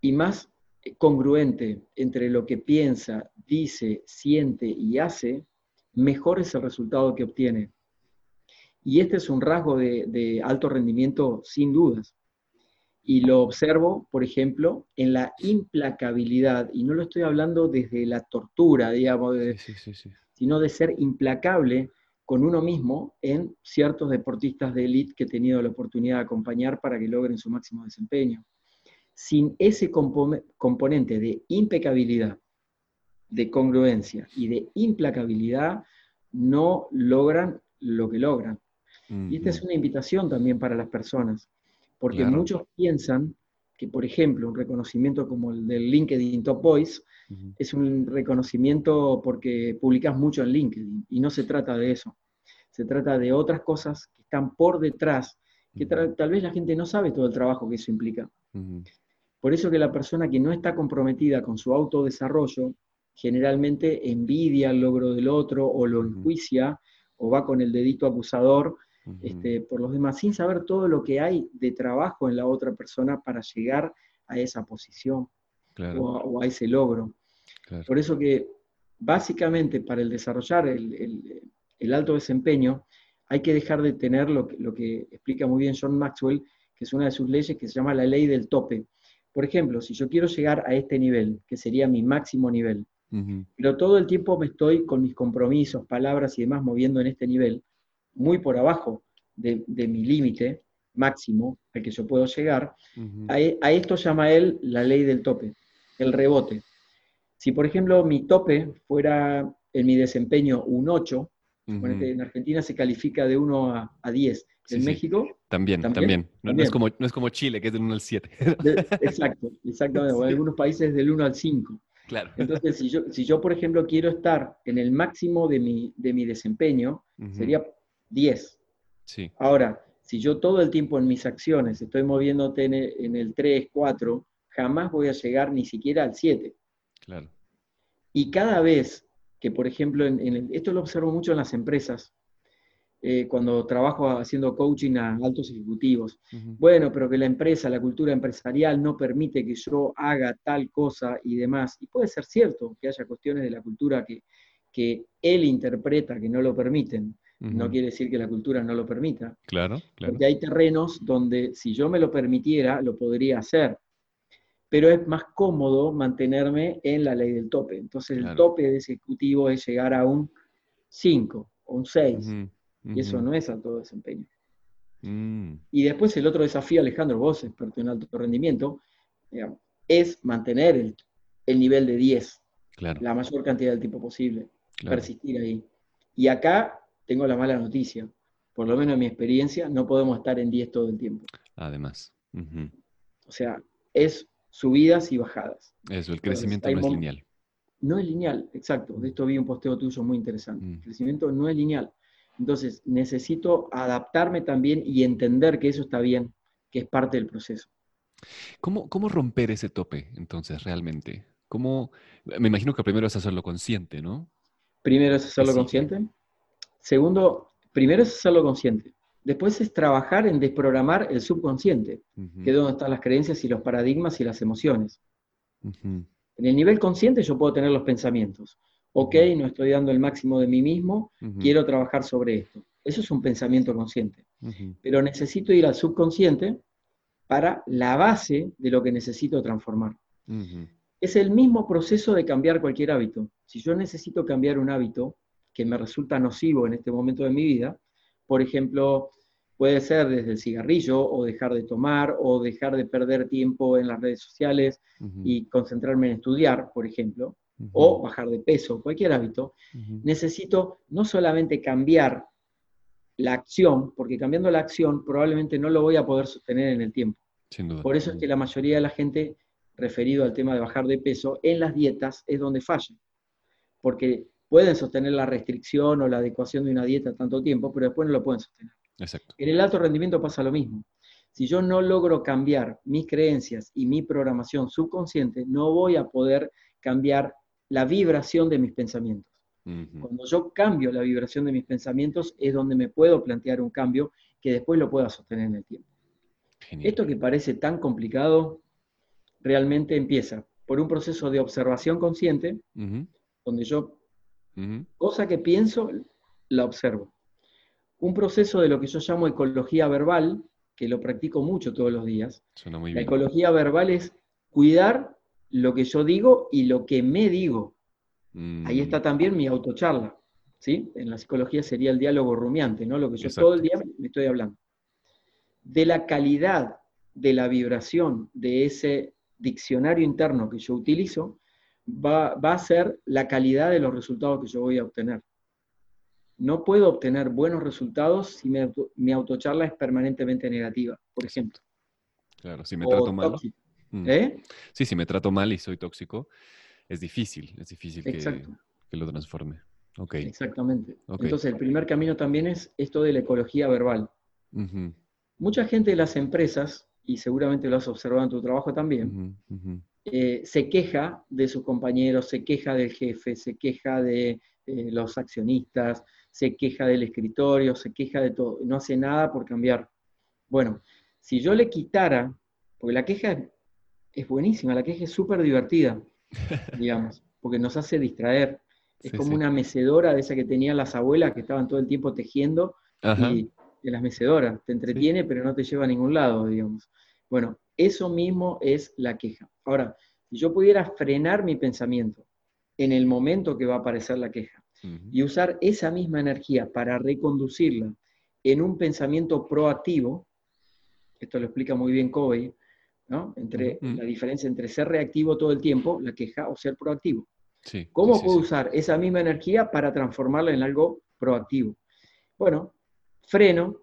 y más congruente entre lo que piensa, dice, siente y hace, mejor es el resultado que obtiene. Y este es un rasgo de, alto rendimiento sin dudas. Y lo observo, por ejemplo, en la implacabilidad, y no lo estoy hablando desde la tortura, digamos, sino de ser implacable con uno mismo en ciertos deportistas de élite que he tenido la oportunidad de acompañar para que logren su máximo desempeño. Sin ese componente de impecabilidad, de congruencia y de implacabilidad, no logran lo que logran. Y esta es una invitación también para las personas, porque muchos piensan que, por ejemplo, un reconocimiento como el del LinkedIn Top Voice es un reconocimiento porque publicas mucho en LinkedIn, y no se trata de eso. Se trata de otras cosas que están por detrás que tal vez la gente no sabe todo el trabajo que eso implica. Por eso que la persona que no está comprometida con su autodesarrollo generalmente envidia el logro del otro o lo enjuicia o va con el dedito acusador este, por los demás sin saber todo lo que hay de trabajo en la otra persona para llegar a esa posición o, a, ese logro. Por eso que básicamente para el desarrollar el, alto desempeño hay que dejar de tener lo que explica muy bien John Maxwell, que es una de sus leyes que se llama la ley del tope. Por ejemplo, si yo quiero llegar a este nivel, que sería mi máximo nivel, pero todo el tiempo me estoy con mis compromisos, palabras y demás moviendo en este nivel, muy por abajo de, mi límite máximo al que yo puedo llegar, a, esto llama él la ley del tope, el rebote. Si, por ejemplo, mi tope fuera en mi desempeño un 8, en Argentina se califica de 1 a, 10, en México... También, también. No, es como, no es como Chile, que es del 1 al 7. exacto, exactamente. En algunos países del 1 al 5. Claro. Entonces, si yo, si yo, por ejemplo, quiero estar en el máximo de mi, de mi desempeño, sería 10. Sí. Ahora, si yo todo el tiempo en mis acciones estoy moviéndote en el, 3, 4, jamás voy a llegar ni siquiera al 7. Claro. Y cada vez que, por ejemplo, en, esto lo observo mucho en las empresas, eh, cuando trabajo haciendo coaching a altos ejecutivos. Bueno, pero que la empresa, la cultura empresarial no permite que yo haga tal cosa y demás. Y puede ser cierto que haya cuestiones de la cultura que, que él interpreta que no lo permiten. No quiere decir que la cultura no lo permita. Claro, claro. Porque hay terrenos donde si yo me lo permitiera, lo podría hacer. Pero es más cómodo mantenerme en la ley del tope. Entonces el tope de ese ejecutivo es llegar a un 5 o un 6. Y eso no es alto desempeño. Mm. Y después el otro desafío, Alejandro, vos, experto en alto rendimiento, es mantener el, nivel de 10, la mayor cantidad del tiempo posible, persistir ahí. Y acá tengo la mala noticia, por lo menos en mi experiencia, no podemos estar en 10 todo el tiempo. Además. O sea, es subidas y bajadas. Eso, el crecimiento no es lineal. No es lineal, exacto. De esto vi un posteo tuyo muy interesante. Mm. El crecimiento no es lineal. Entonces, necesito adaptarme también y entender que eso está bien, que es parte del proceso. ¿Cómo, cómo romper ese tope, entonces, realmente? ¿Cómo? Me imagino que primero es hacerlo consciente, ¿no? Primero es hacerlo consciente. Segundo, primero es hacerlo consciente. Después es trabajar en desprogramar el subconsciente, que es donde están las creencias y los paradigmas y las emociones. En el nivel consciente yo puedo tener los pensamientos ok, no estoy dando el máximo de mí mismo, quiero trabajar sobre esto. Eso es un pensamiento consciente. Pero necesito ir al subconsciente para la base de lo que necesito transformar. Es el mismo proceso de cambiar cualquier hábito. Si yo necesito cambiar un hábito que me resulta nocivo en este momento de mi vida, por ejemplo, puede ser desde el cigarrillo o dejar de tomar o dejar de perder tiempo en las redes sociales y concentrarme en estudiar, por ejemplo, o bajar de peso, cualquier hábito, necesito no solamente cambiar la acción, porque cambiando la acción probablemente no lo voy a poder sostener en el tiempo. Por eso es que la mayoría de la gente, referido al tema de bajar de peso, en las dietas es donde falla. Porque pueden sostener la restricción o la adecuación de una dieta tanto tiempo, pero después no lo pueden sostener. En el alto rendimiento pasa lo mismo. Si yo no logro cambiar mis creencias y mi programación subconsciente, no voy a poder cambiar la vibración de mis pensamientos. Cuando yo cambio la vibración de mis pensamientos es donde me puedo plantear un cambio que después lo pueda sostener en el tiempo. Esto que parece tan complicado realmente empieza por un proceso de observación consciente, donde yo, cosa que pienso, la observo. Un proceso de lo que yo llamo ecología verbal, que lo practico mucho todos los días. la ecología verbal es cuidar lo que yo digo y lo que me digo. Ahí está mm. también mi autocharla. ¿sí? En la psicología sería el diálogo rumiante, ¿no? Lo que yo todo el día me estoy hablando. De la calidad de la vibración de ese diccionario interno que yo utilizo, va, a ser la calidad de los resultados que yo voy a obtener. No puedo obtener buenos resultados si mi, autocharla es permanentemente negativa, por ejemplo. Claro, si me trato mal. Mm. ¿Eh? Sí, si me trato mal y soy tóxico, es difícil, es difícil que, lo transforme. Exactamente. Entonces, el primer camino también es esto de la ecología verbal. mucha gente de las empresas, y seguramente lo has observado en tu trabajo también, eh, se queja de sus compañeros, se queja del jefe, se queja de eh, los accionistas, se queja del escritorio, se queja de todo, no hace nada por cambiar. Bueno, si yo le quitara, porque la queja es, buenísima, la queja es súper divertida, digamos, porque nos hace distraer. Es como una mecedora de esa que tenían las abuelas que estaban todo el tiempo tejiendo y de las mecedoras, te entretiene pero no te lleva a ningún lado, digamos. Bueno, eso mismo es la queja. Ahora, si yo pudiera frenar mi pensamiento en el momento que va a aparecer la queja y usar esa misma energía para reconducirla en un pensamiento proactivo, esto lo explica muy bien Covey, ¿no? Entre, La diferencia entre ser reactivo todo el tiempo, la queja, o ser proactivo. ¿Cómo puedo usar esa misma energía para transformarla en algo proactivo? Bueno, freno,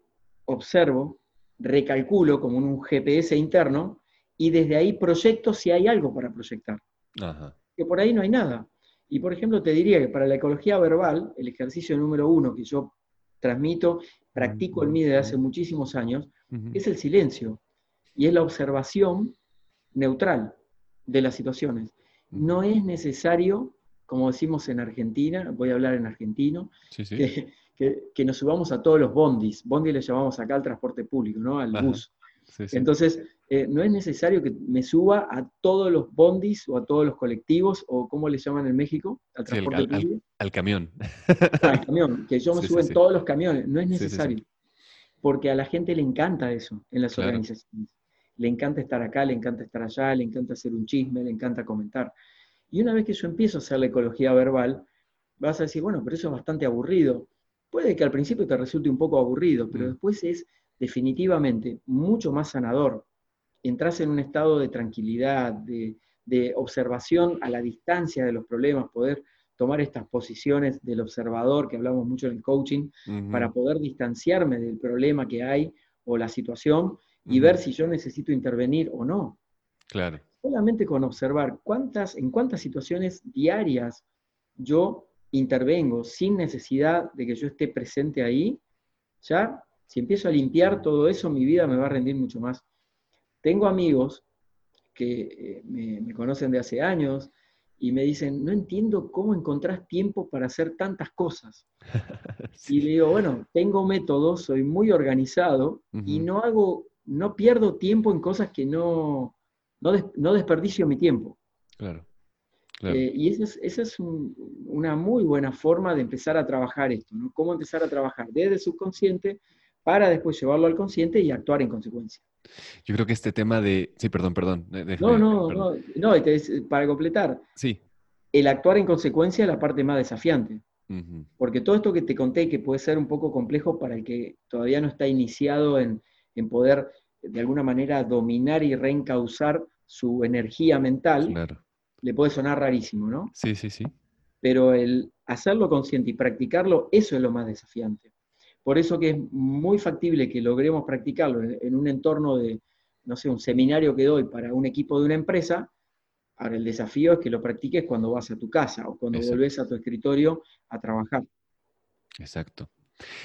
observo, recalculo como un GPS interno y desde ahí proyecto si hay algo para proyectar. Que por ahí no hay nada. Y por ejemplo, te diría que para la ecología verbal, el ejercicio número uno que yo transmito, practico en mí desde hace muchísimos años, es el silencio. Y es la observación neutral de las situaciones. No es necesario, como decimos en Argentina, voy a hablar en argentino, Que, nos subamos a todos los bondis. Bondi le llamamos acá al transporte público, ¿no? Al bus. Entonces, eh, no es necesario que me suba a todos los bondis o a todos los colectivos, o como le llaman en México, al transporte público. Al, camión. al camión, que yo me suba en todos los camiones. No es necesario. Porque a la gente le encanta eso en las organizaciones. Le encanta estar acá, le encanta estar allá, le encanta hacer un chisme, le encanta comentar. Y una vez que yo empiezo a hacer la ecología verbal, vas a decir, bueno, pero eso es bastante aburrido. Puede que al principio te resulte un poco aburrido, pero mm. después es definitivamente mucho más sanador. Entras en un estado de tranquilidad, de, observación a la distancia de los problemas, poder tomar estas posiciones del observador, que hablamos mucho en el coaching, para poder distanciarme del problema que hay o la situación y ver si yo necesito intervenir o no. Claro. Solamente con observar cuántas, en cuántas situaciones diarias yo intervengo sin necesidad de que yo esté presente ahí, ya si empiezo a limpiar todo eso, mi vida me va a rendir mucho más. Tengo amigos que eh, me, conocen de hace años y me dicen, no entiendo cómo encontrás tiempo para hacer tantas cosas. Y le digo, bueno, tengo métodos, soy muy organizado y no hago, no pierdo tiempo en cosas que no, no, desperdicio mi tiempo. Claro. Eh, y esa es, una muy buena forma de empezar a trabajar esto, ¿no? Cómo empezar a trabajar desde el subconsciente para después llevarlo al consciente y actuar en consecuencia. Yo creo que este tema de... Sí, perdón, perdón. no, no, no, no, para completar. Sí. El actuar en consecuencia es la parte más desafiante. Porque todo esto que te conté, que puede ser un poco complejo para el que todavía no está iniciado en, poder, de alguna manera, dominar y reencauzar su energía mental, le puede sonar rarísimo, ¿no? Sí, sí, sí. Pero el hacerlo consciente y practicarlo, eso es lo más desafiante. Por eso que es muy factible que logremos practicarlo en, un entorno de, no sé, un seminario que doy para un equipo de una empresa. Ahora, el desafío es que lo practiques cuando vas a tu casa o cuando volvés a tu escritorio a trabajar. Exacto.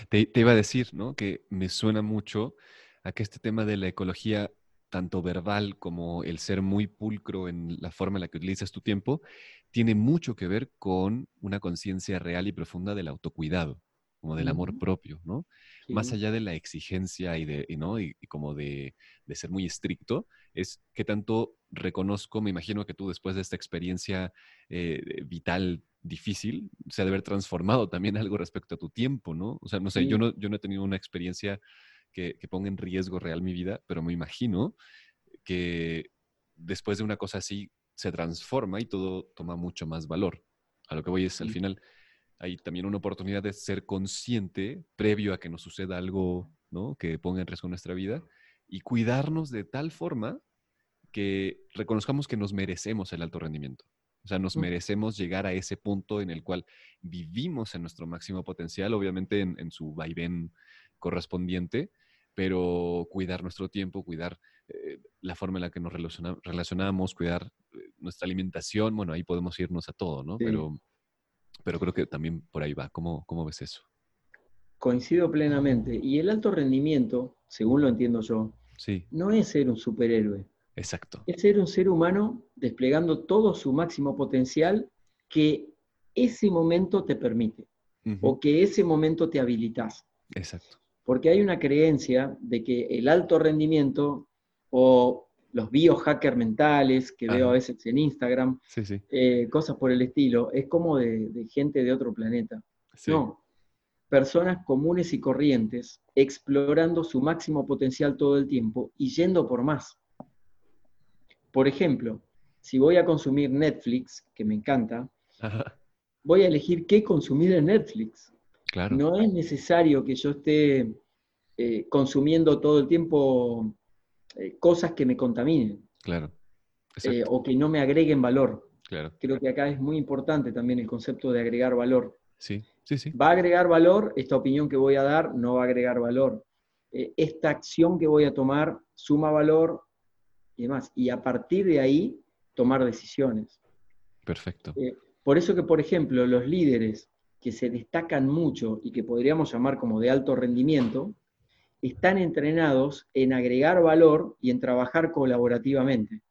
Te, iba a decir, ¿no? Que me suena mucho a que este tema de la ecología, tanto verbal como el ser muy pulcro en la forma en la que utilizas tu tiempo, tiene mucho que ver con una conciencia real y profunda del autocuidado como del amor propio, ¿no? Más allá de la exigencia y, de, ¿no? y, como de, ser muy estricto, es que tanto reconozco, me imagino que tú después de esta experiencia eh, vital difícil, se ha de haber transformado también algo respecto a tu tiempo, ¿no? O sea, no sé, yo, no, yo no he tenido una experiencia que, que ponga en riesgo real mi vida, pero me imagino que después de una cosa así se transforma y todo toma mucho más valor. A lo que voy es, al final, hay también una oportunidad de ser consciente previo a que nos suceda algo ¿no? que ponga en riesgo nuestra vida y cuidarnos de tal forma que reconozcamos que nos merecemos el alto rendimiento. O sea, nos merecemos llegar a ese punto en el cual vivimos en nuestro máximo potencial, obviamente en, su vaivén correspondiente, pero cuidar nuestro tiempo, cuidar eh, la forma en la que nos relacionamos, cuidar eh, nuestra alimentación, bueno, ahí podemos irnos a todo, ¿no? Pero pero creo que también por ahí va. ¿Cómo, cómo ves eso? Coincido plenamente. Y el alto rendimiento, según lo entiendo yo, Sí, no es ser un superhéroe, exacto. es ser un ser humano desplegando todo su máximo potencial que ese momento te permite o que ese momento te habilitas. Exacto. Porque hay una creencia de que el alto rendimiento o los biohackers mentales que veo a veces en Instagram, Sí, sí. eh, cosas por el estilo, es como de, de gente de otro planeta. sí. No, personas comunes y corrientes explorando su máximo potencial todo el tiempo y yendo por más. Por ejemplo, si voy a consumir Netflix, que me encanta, Ajá, voy a elegir qué consumir en Netflix. Claro. No es necesario que yo esté eh, consumiendo todo el tiempo eh, cosas que me contaminen Claro. eh, o que no me agreguen valor. Claro. Creo que acá es muy importante también el concepto de agregar valor. Sí, sí, sí. ¿Va a agregar valor? Esta opinión que voy a dar no va a agregar valor. Esta acción que voy a tomar suma valor y demás. Y a partir de ahí, tomar decisiones. Perfecto. Por eso que, por ejemplo, los líderes que se destacan mucho y que podríamos llamar como de alto rendimiento, están entrenados en agregar valor y en trabajar colaborativamente.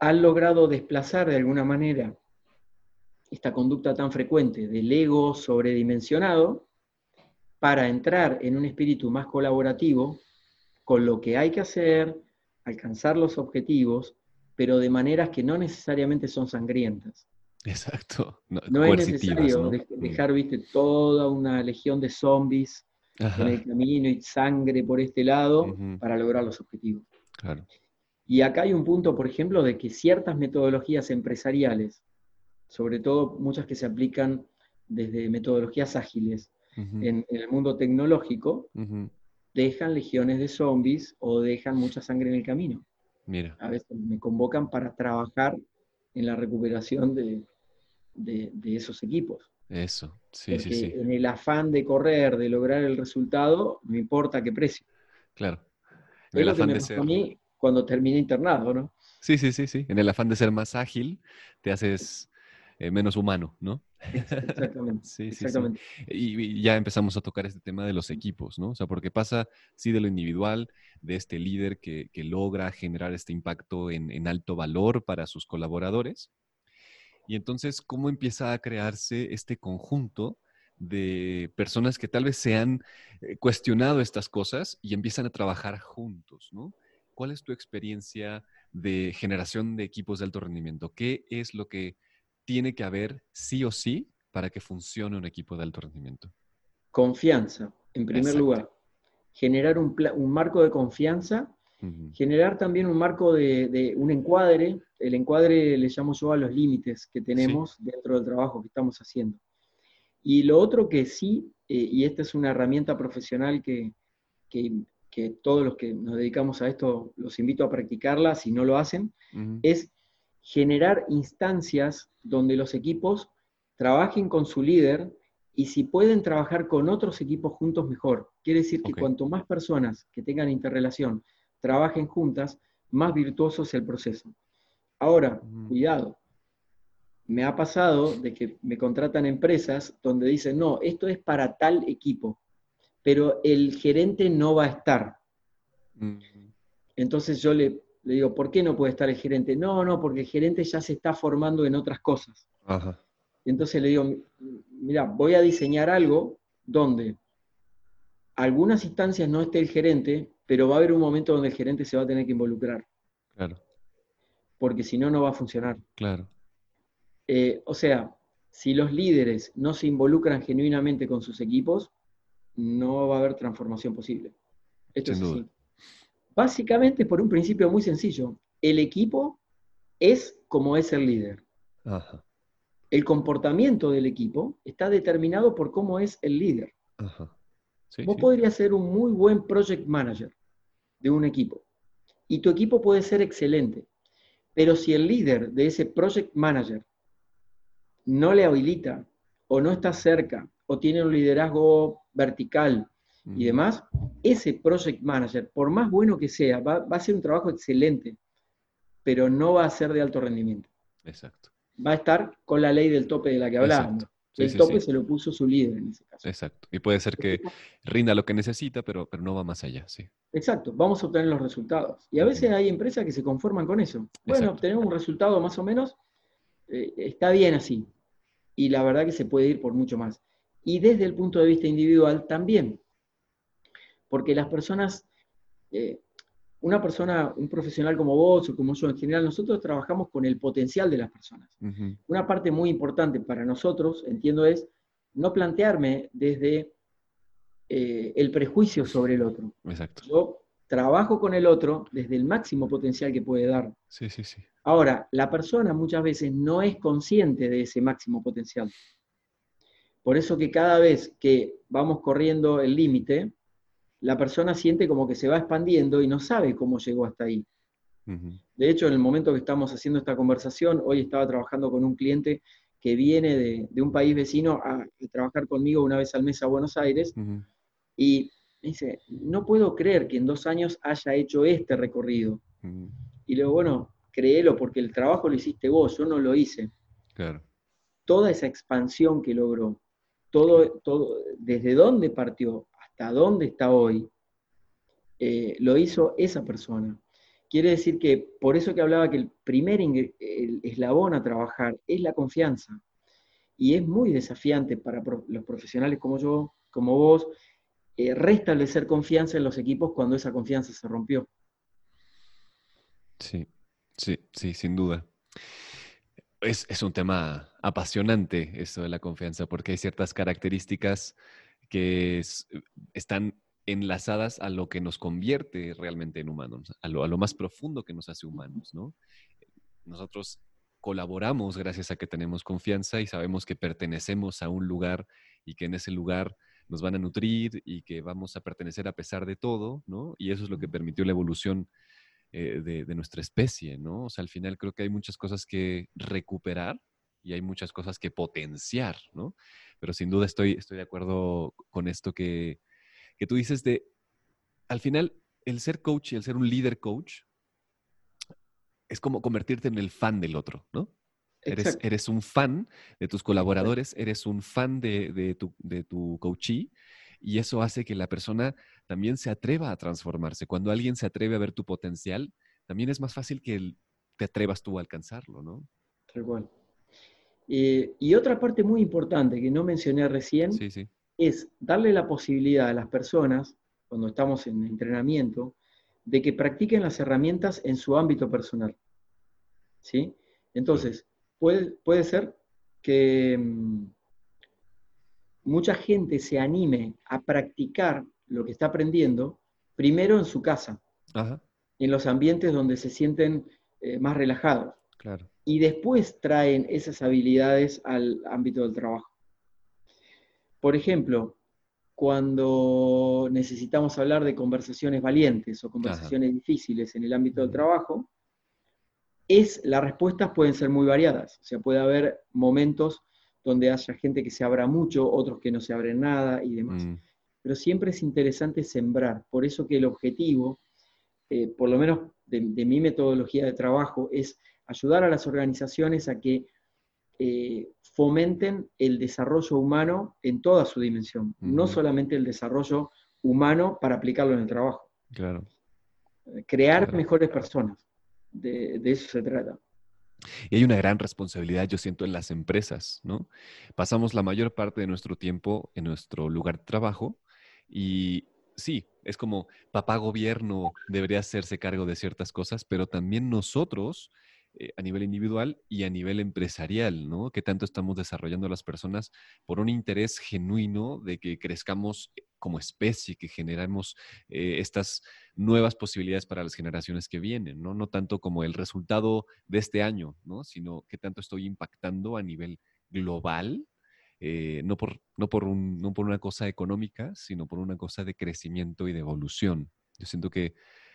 Han logrado desplazar de alguna manera esta conducta tan frecuente del ego sobredimensionado para entrar en un espíritu más colaborativo con lo que hay que hacer, alcanzar los objetivos, pero de maneras que no necesariamente son sangrientas. Exacto. No, No es necesario Mm. dejar, viste, toda una legión de zombies Ajá, en el camino y sangre por este lado para lograr los objetivos. Claro. Y acá hay un punto, por ejemplo, de que ciertas metodologías empresariales, sobre todo muchas que se aplican desde metodologías ágiles en, en el mundo tecnológico, dejan legiones de zombies o dejan mucha sangre en el camino. Mira. A veces me convocan para trabajar en la recuperación de, de- de esos equipos. Eso. Sí, Porque sí, sí. en el afán de correr, de lograr el resultado, no importa qué precio. Claro. En Es el lo que me de ser. a mí cuando terminé internado, ¿no? Sí, sí, sí, sí. En el afán de ser más ágil, te haces eh, menos humano, ¿no? Exactamente. Sí, sí, sí. exactamente. Y, y ya empezamos a tocar este tema de los equipos, ¿no? O sea, porque pasa, sí, de lo individual, de este líder que, que logra generar este impacto en, en alto valor para sus colaboradores. Y entonces, ¿cómo empieza a crearse este conjunto de personas que tal vez se han eh, cuestionado estas cosas y empiezan a trabajar juntos, ¿no? ¿Cuál es tu experiencia de generación de equipos de alto rendimiento? ¿Qué es lo que tiene que haber sí o sí para que funcione un equipo de alto rendimiento? Confianza, en primer Exacto. lugar. Generar un, un marco de confianza, generar también un marco de, de un encuadre. El encuadre le llamo yo a los límites que tenemos dentro del trabajo que estamos haciendo. Y lo otro que sí, eh, y esta es una herramienta profesional que, que- que todos los que nos dedicamos a esto los invito a practicarla, si no lo hacen, es generar instancias donde los equipos trabajen con su líder y si pueden trabajar con otros equipos juntos, mejor. Quiere decir que cuanto más personas que tengan interrelación trabajen juntas, más virtuoso es el proceso. Ahora, cuidado. Me ha pasado de que me contratan empresas donde dicen, no, esto es para tal equipo, pero el gerente no va a estar. Entonces yo le, le digo, ¿por qué no puede estar el gerente? No, no, porque el gerente ya se está formando en otras cosas. Ajá. Y entonces le digo, mira, voy a diseñar algo donde algunas instancias no esté el gerente, pero va a haber un momento donde el gerente se va a tener que involucrar, Claro, porque si no, no va a funcionar. claro. Eh, o sea, si los líderes no se involucran genuinamente con sus equipos, no va a haber transformación posible. Esto Sin es duda. así. Básicamente por un principio muy sencillo. El equipo es como es el líder. Ajá. El comportamiento del equipo está determinado por cómo es el líder. Ajá. Sí, Vos sí. podrías ser un muy buen project manager de un equipo y tu equipo puede ser excelente, pero si el líder de ese project manager no le habilita o no está cerca o tiene un liderazgo vertical y demás, ese project manager, por más bueno que sea, va, va a hacer un trabajo excelente, pero no va a ser de alto rendimiento. Exacto. Va a estar con la ley del tope de la que hablábamos. Exacto. el tope se lo puso su líder en ese caso. Exacto. Y puede ser que rinda lo que necesita, pero, pero no va más allá, sí. Exacto, vamos a obtener los resultados. Y a veces hay empresas que se conforman con eso. Bueno, obtenemos un resultado más o menos, eh, está bien así. Y la verdad que se puede ir por mucho más. Y desde el punto de vista individual también. Porque las personas, eh, una persona, un profesional como vos o como yo en general, nosotros trabajamos con el potencial de las personas. Una parte muy importante para nosotros, entiendo, es no plantearme desde eh, el prejuicio sobre el otro. Exacto. Yo trabajo con el otro desde el máximo potencial que puede dar. Sí, sí, sí. Ahora, la persona muchas veces no es consciente de ese máximo potencial. Por eso que cada vez que vamos corriendo el límite, la persona siente como que se va expandiendo y no sabe cómo llegó hasta ahí. De hecho, en el momento que estamos haciendo esta conversación, hoy estaba trabajando con un cliente que viene de, un país vecino a, trabajar conmigo una vez al mes a Buenos Aires y me dice, no puedo creer que en dos años haya hecho este recorrido. Y le digo, bueno, créelo porque el trabajo lo hiciste vos, yo no lo hice. Claro. Toda esa expansión que logró, todo, todo, desde dónde partió hasta dónde está hoy, eh, lo hizo esa persona. Quiere decir que, por eso que hablaba que el primer eslabón a trabajar es la confianza. Y es muy desafiante para los profesionales como yo, como vos, eh, restablecer confianza en los equipos cuando esa confianza se rompió. Sí, sí, sí, sin duda. Es, un tema apasionante eso de la confianza, porque hay ciertas características que están enlazadas a lo que nos convierte realmente en humanos, a lo, a lo, más profundo que nos hace humanos, ¿no? Nosotros colaboramos gracias a que tenemos confianza y sabemos que pertenecemos a un lugar y que en ese lugar nos van a nutrir y que vamos a pertenecer a pesar de todo, ¿no? Y eso es lo que permitió la evolución eh, de, nuestra especie, ¿no? O sea, al final creo que hay muchas cosas que recuperar y hay muchas cosas que potenciar, ¿no? Pero sin duda estoy, estoy de acuerdo con esto que, que tú dices de, al final, el ser coach y el ser un líder coach es como convertirte en el fan del otro, ¿no? Eres, eres, un fan de tus colaboradores, eres un fan de, de, tu, de tu coachee y eso hace que la persona también se atreva a transformarse. Cuando alguien se atreve a ver tu potencial, también es más fácil que te atrevas tú a alcanzarlo, ¿no? Tal cual. Eh, y otra parte muy importante que no mencioné recién es darle la posibilidad a las personas, cuando estamos en entrenamiento, de que practiquen las herramientas en su ámbito personal. ¿Sí? Entonces, puede, puede ser que mm, mucha gente se anime a practicar lo que está aprendiendo primero en su casa, en los ambientes donde se sienten eh, más relajados. Y después traen esas habilidades al ámbito del trabajo. Por ejemplo, cuando necesitamos hablar de conversaciones valientes o conversaciones difíciles en el ámbito del trabajo, es, las respuestas pueden ser muy variadas. O sea, puede haber momentos donde haya gente que se abra mucho, otros que no se abren nada y demás. Mm. Pero siempre es interesante sembrar. Por eso que el objetivo, eh, por lo menos de, mi metodología de trabajo, es ayudar a las organizaciones a que eh, fomenten el desarrollo humano en toda su dimensión, no solamente el desarrollo humano para aplicarlo en el trabajo. Claro. Crear mejores personas. de eso se trata. Y hay una gran responsabilidad, yo siento, en las empresas, ¿no? Pasamos la mayor parte de nuestro tiempo en nuestro lugar de trabajo y sí, es como papá gobierno debería hacerse cargo de ciertas cosas, pero también nosotros eh, a nivel individual y a nivel empresarial, ¿no? Que tanto estamos desarrollando las personas por un interés genuino de que crezcamos como especie, que generamos eh, estas nuevas posibilidades para las generaciones que vienen, ¿no? No tanto como el resultado de este año, ¿no? Sino que tanto estoy impactando a nivel global, eh, no, por, no, por un, no por una cosa económica, sino por una cosa de crecimiento y de evolución. Yo siento que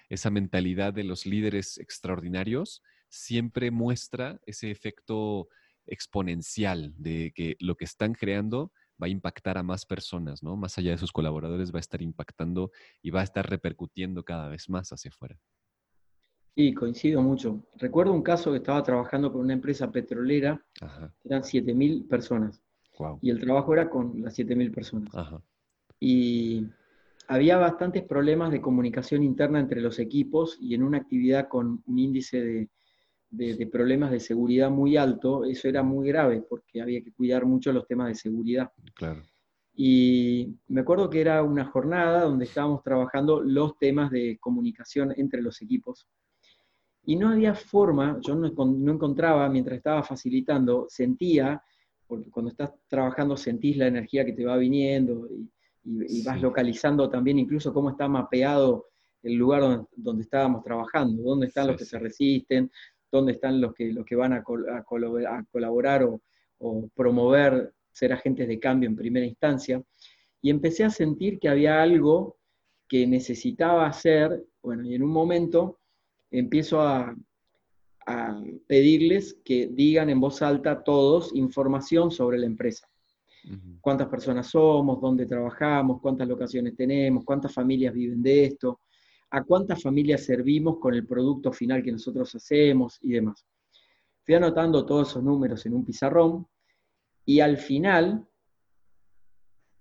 esa mentalidad de los líderes extraordinarios siempre muestra ese efecto exponencial de que lo que están creando va a impactar a más personas, ¿no? Más allá de sus colaboradores, va a estar impactando y va a estar repercutiendo cada vez más hacia afuera. Sí, coincido mucho. Recuerdo un caso que estaba trabajando con una empresa petrolera, eran 7.000 personas. Y el trabajo era con las 7.000 personas. Y había bastantes problemas de comunicación interna entre los equipos y en una actividad con un índice de, problemas de seguridad muy alto, eso era muy grave porque había que cuidar mucho los temas de seguridad. Claro. Y me acuerdo que era una jornada donde estábamos trabajando los temas de comunicación entre los equipos. Y no había forma, yo no, no encontraba, mientras estaba facilitando, sentía, porque cuando estás trabajando sentís la energía que te va viniendo y, vas localizando también incluso cómo está mapeado el lugar donde, estábamos trabajando, dónde están los que se resisten, dónde están los que, los que van a, colaborar o, o, promover ser agentes de cambio en primera instancia. Y empecé a sentir que había algo que necesitaba hacer, bueno, y en un momento empiezo a, pedirles que digan en voz alta todos información sobre la empresa. Cuántas personas somos, dónde trabajamos, cuántas locaciones tenemos, cuántas familias viven de esto, a cuántas familias servimos con el producto final que nosotros hacemos y demás. Fui anotando todos esos números en un pizarrón y al final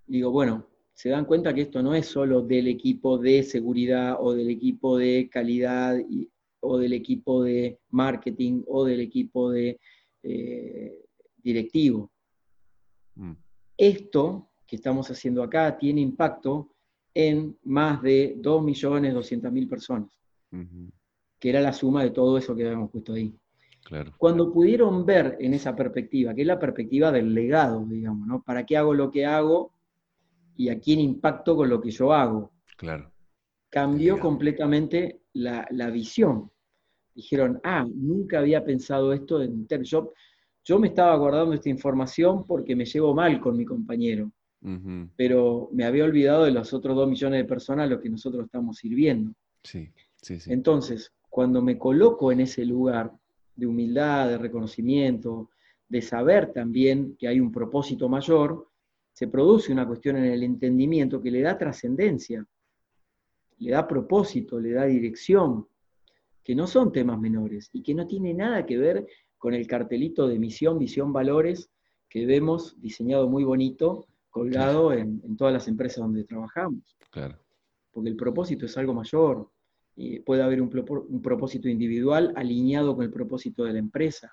digo, bueno, se dan cuenta que esto no es solo del equipo de seguridad o del equipo de calidad y, o del equipo de marketing o del equipo de eh, directivo. Mm. Esto que estamos haciendo acá tiene impacto en más de 2.200.000 personas, que era la suma de todo eso que habíamos puesto ahí. Cuando pudieron ver en esa perspectiva, que es la perspectiva del legado, digamos, ¿no? ¿Para qué hago lo que hago y a quién impacto con lo que yo hago? Claro. Cambió completamente la, la visión dijeron, ah, nunca había pensado esto en yo, yo me estaba guardando esta información porque me llevo mal con mi compañero, pero me había olvidado de los otros dos millones de personas a los que nosotros estamos sirviendo. Sí, sí, sí. Entonces, cuando me coloco en ese lugar de humildad, de reconocimiento, de saber también que hay un propósito mayor, se produce una cuestión en el entendimiento que le da trascendencia, le da propósito, le da dirección, que no son temas menores y que no tiene nada que ver con el cartelito de misión, visión, valores que vemos diseñado muy bonito, colgado en, todas las empresas donde trabajamos. Claro. Porque el propósito es algo mayor. y puede haber un, un propósito individual alineado con el propósito de la empresa.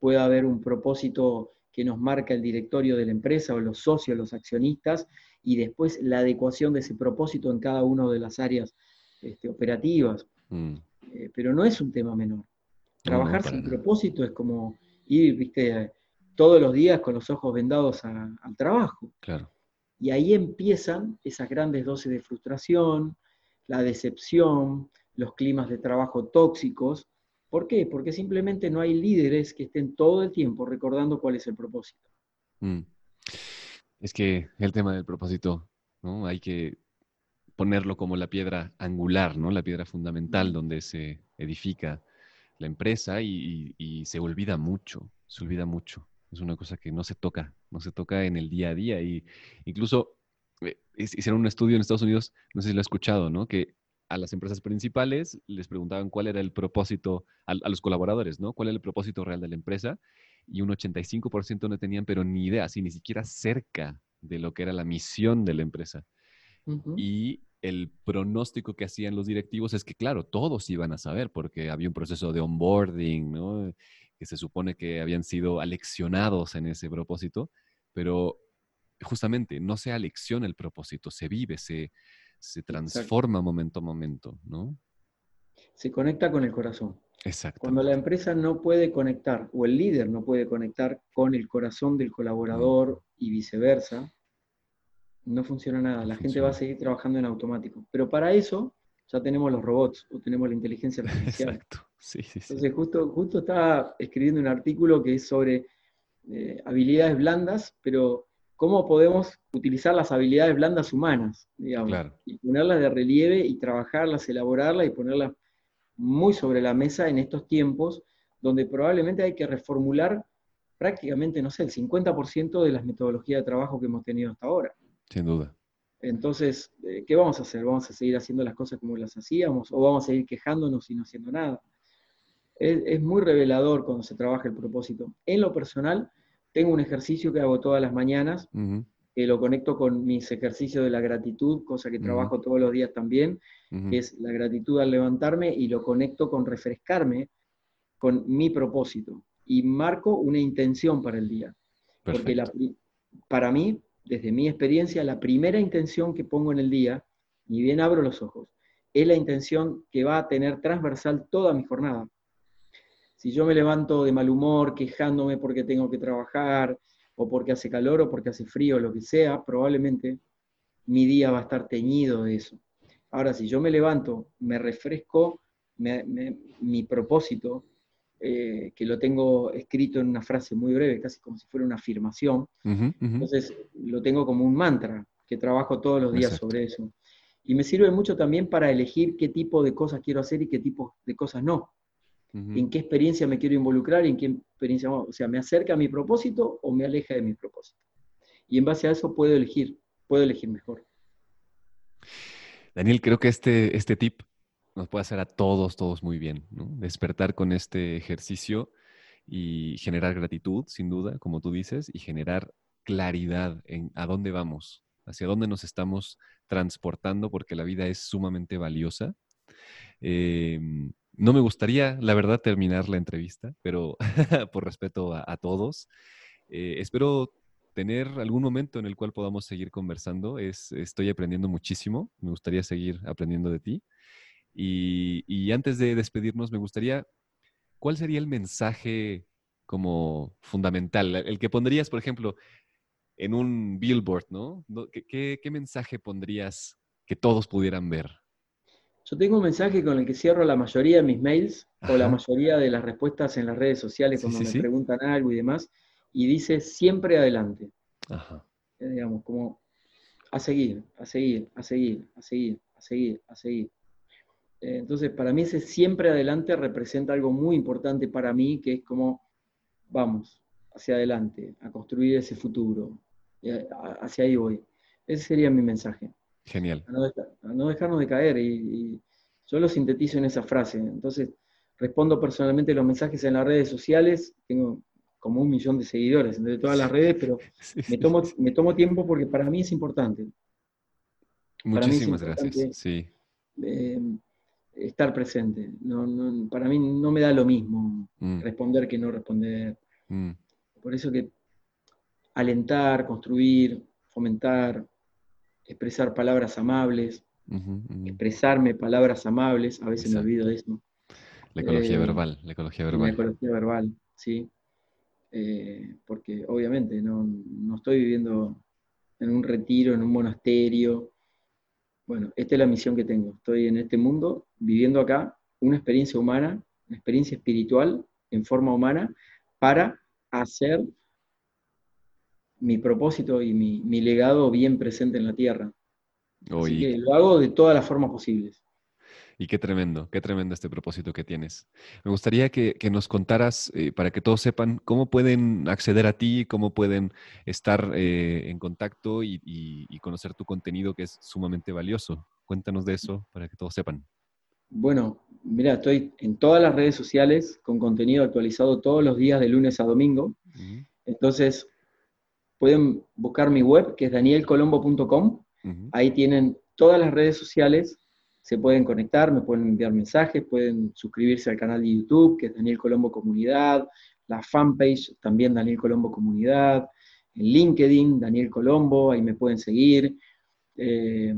Puede haber un propósito que nos marca el directorio de la empresa o los socios, los accionistas, y después la adecuación de ese propósito en cada una de las áreas este, operativas. Mm. Eh, pero no es un tema menor. Trabajar sin propósito es como ir, viste, todos los días con los ojos vendados al trabajo. Claro. Y ahí empiezan esas grandes dosis de frustración, la decepción, los climas de trabajo tóxicos. ¿Por qué? Porque simplemente no hay líderes que estén todo el tiempo recordando cuál es el propósito. Mm. Es que el tema del propósito, ¿no? Hay que ponerlo como la piedra angular, ¿no? La piedra fundamental donde se edifica la empresa y, se olvida mucho, se olvida mucho. Es una cosa que no se toca, no se toca en el día a día. Y incluso eh, hicieron un estudio en Estados Unidos, no sé si lo ha escuchado, ¿no? Que a las empresas principales les preguntaban cuál era el propósito, a, los colaboradores, ¿no? ¿Cuál era el propósito real de la empresa? Y un 85% no tenían, pero ni idea, así ni siquiera cerca de lo que era la misión de la empresa. Y el pronóstico que hacían los directivos es que, claro, todos iban a saber porque había un proceso de onboarding, ¿no? Que se supone que habían sido aleccionados en ese propósito, pero justamente no se alecciona el propósito, se vive, se, se transforma momento a momento, ¿no? Se conecta con el corazón. Exacto. Cuando la empresa no puede conectar, o el líder no puede conectar con el corazón del colaborador y viceversa, no funciona nada, la gente va a seguir trabajando en automático. Pero para eso ya tenemos los robots o tenemos la inteligencia artificial. Exacto, sí, sí, Entonces justo, justo estaba escribiendo un artículo que es sobre eh, habilidades blandas, pero cómo podemos utilizar las habilidades blandas humanas, digamos, y ponerlas de relieve y trabajarlas, elaborarlas y ponerlas muy sobre la mesa en estos tiempos donde probablemente hay que reformular prácticamente, no sé, el 50% de las metodologías de trabajo que hemos tenido hasta ahora. Sin duda. Entonces, eh, ¿qué vamos a hacer? ¿Vamos a seguir haciendo las cosas como las hacíamos o vamos a seguir quejándonos y no haciendo nada? Es, muy revelador cuando se trabaja el propósito. En lo personal, tengo un ejercicio que hago todas las mañanas, que lo conecto con mis ejercicios de la gratitud, cosa que trabajo todos los días también, que es la gratitud al levantarme y lo conecto con refrescarme con mi propósito y marco una intención para el día. Porque para mí, desde mi experiencia, la primera intención que pongo en el día, ni bien abro los ojos, es la intención que va a tener transversal toda mi jornada. Si yo me levanto de mal humor, quejándome porque tengo que trabajar, o porque hace calor, o porque hace frío, lo que sea, probablemente mi día va a estar teñido de eso. Ahora, si yo me levanto, me refresco mi propósito, eh, que lo tengo escrito en una frase muy breve, casi como si fuera una afirmación, entonces lo tengo como un mantra, que trabajo todos los días sobre eso. Y me sirve mucho también para elegir qué tipo de cosas quiero hacer y qué tipo de cosas no en qué experiencia me quiero involucrar y en qué experiencia, o sea, me acerca a mi propósito o me aleja de mi propósito. Y en base a eso puedo elegir, puedo elegir mejor. Daniel, creo que este, este tip nos puede hacer a todos, todos muy bien, Despertar con este ejercicio y generar gratitud, sin duda, como tú dices, y generar claridad en a dónde vamos, hacia dónde nos estamos transportando, porque la vida es sumamente valiosa. Eh, no me gustaría, la verdad, terminar la entrevista, pero por respeto a, todos, eh, espero tener algún momento en el cual podamos seguir conversando. Es, estoy aprendiendo muchísimo, me gustaría seguir aprendiendo de ti. Y, antes de despedirnos, me gustaría, ¿cuál sería el mensaje como fundamental? El que pondrías, por ejemplo, en un billboard, ¿no? qué mensaje pondrías que todos pudieran ver? Yo tengo un mensaje con el que cierro la mayoría de mis mails o la mayoría de las respuestas en las redes sociales cuando me preguntan algo y demás, y dice siempre adelante. Ajá. digamos, como a seguir, a seguir, a seguir, a seguir, a seguir, a seguir. Eh, entonces, para mí ese siempre adelante representa algo muy importante para mí, que es como, vamos, hacia adelante, a construir ese futuro, hacia ahí voy. Ese sería mi mensaje. Genial. A no, dejarnos de caer. Y, yo lo sintetizo en esa frase. Entonces, respondo personalmente los mensajes en las redes sociales. Tengo como un millón de seguidores entre todas las redes, pero me, tomo, me tomo tiempo porque para mí es importante. Muchísimas gracias. Sí. Eh, estar presente. para mí no me da lo mismo mm. responder que no responder. Mm. Por eso que alentar, construir, fomentar, expresar palabras amables, expresarme palabras amables, a veces me olvido de eso. La ecología eh, verbal, la ecología verbal. La ecología verbal, sí. Eh, porque obviamente no, estoy viviendo en un retiro, en un monasterio. Bueno, esta es la misión que tengo. Estoy en este mundo, viviendo acá, una experiencia humana, una experiencia espiritual en forma humana, para hacer mi propósito y mi, legado bien presente en la tierra. Así que lo hago de todas las formas posibles. Y qué tremendo, qué tremendo este propósito que tienes. Me gustaría que, nos contaras, eh, para que todos sepan, cómo pueden acceder a ti, cómo pueden estar eh, en contacto y, y, conocer tu contenido que es sumamente valioso. Cuéntanos de eso para que todos sepan. Bueno, mira, estoy en todas las redes sociales con contenido actualizado todos los días de lunes a domingo. Entonces, pueden buscar mi web, que es danielcolombo.com. Ahí tienen todas las redes sociales, se pueden conectar, me pueden enviar mensajes, pueden suscribirse al canal de YouTube, que es Daniel Colombo Comunidad, la fanpage también Daniel Colombo Comunidad, en LinkedIn Daniel Colombo, ahí me pueden seguir. Eh,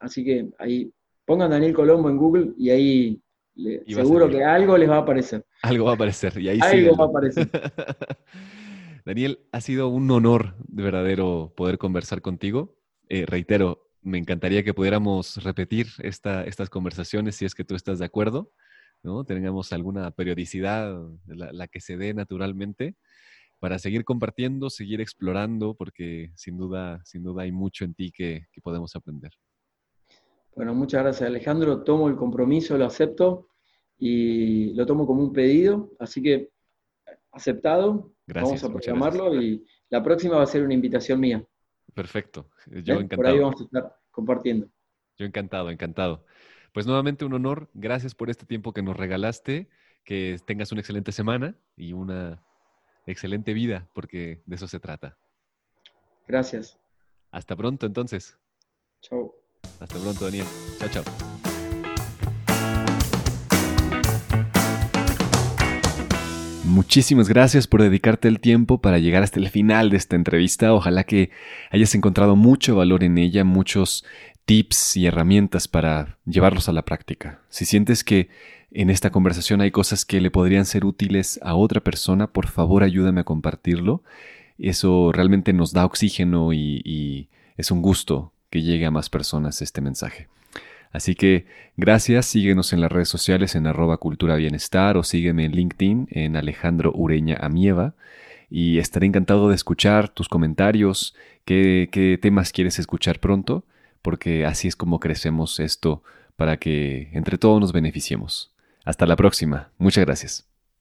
así que ahí pongan Daniel Colombo en Google y ahí seguro que algo les va a aparecer. Algo va a aparecer y ahí Algo va a aparecer. Daniel, ha sido un honor de verdadero poder conversar contigo. Eh, reitero, me encantaría que pudiéramos repetir estas conversaciones si es que tú estás de acuerdo, ¿no? Tengamos alguna periodicidad, la, que se dé naturalmente, para seguir compartiendo, seguir explorando, porque sin duda, sin duda hay mucho en ti que, que podemos aprender. Bueno, muchas gracias Alejandro, tomo el compromiso, lo acepto y lo tomo como un pedido, así que aceptado, Gracias, vamos a programarlo y la próxima va a ser una invitación mía. Perfecto. Yo encantado. Por ahí vamos a estar compartiendo. Yo encantado, encantado. Pues nuevamente un honor. Gracias por este tiempo que nos regalaste. Que tengas una excelente semana y una excelente vida, porque de eso se trata. Gracias. Hasta pronto entonces. Chao. Hasta pronto, Daniel. Chao, chao. Muchísimas gracias por dedicarte el tiempo para llegar hasta el final de esta entrevista. Ojalá que hayas encontrado mucho valor en ella, muchos tips y herramientas para llevarlos a la práctica. Si sientes que en esta conversación hay cosas que le podrían ser útiles a otra persona, por favor ayúdame a compartirlo. Eso realmente nos da oxígeno y, es un gusto que llegue a más personas este mensaje. Así que gracias, síguenos en las redes sociales en arroba cultura bienestar o sígueme en LinkedIn en Alejandro Ureña Amieva y estaré encantado de escuchar tus comentarios, qué, qué temas quieres escuchar pronto, porque así es como crecemos esto para que entre todos nos beneficiemos. Hasta la próxima. Muchas gracias.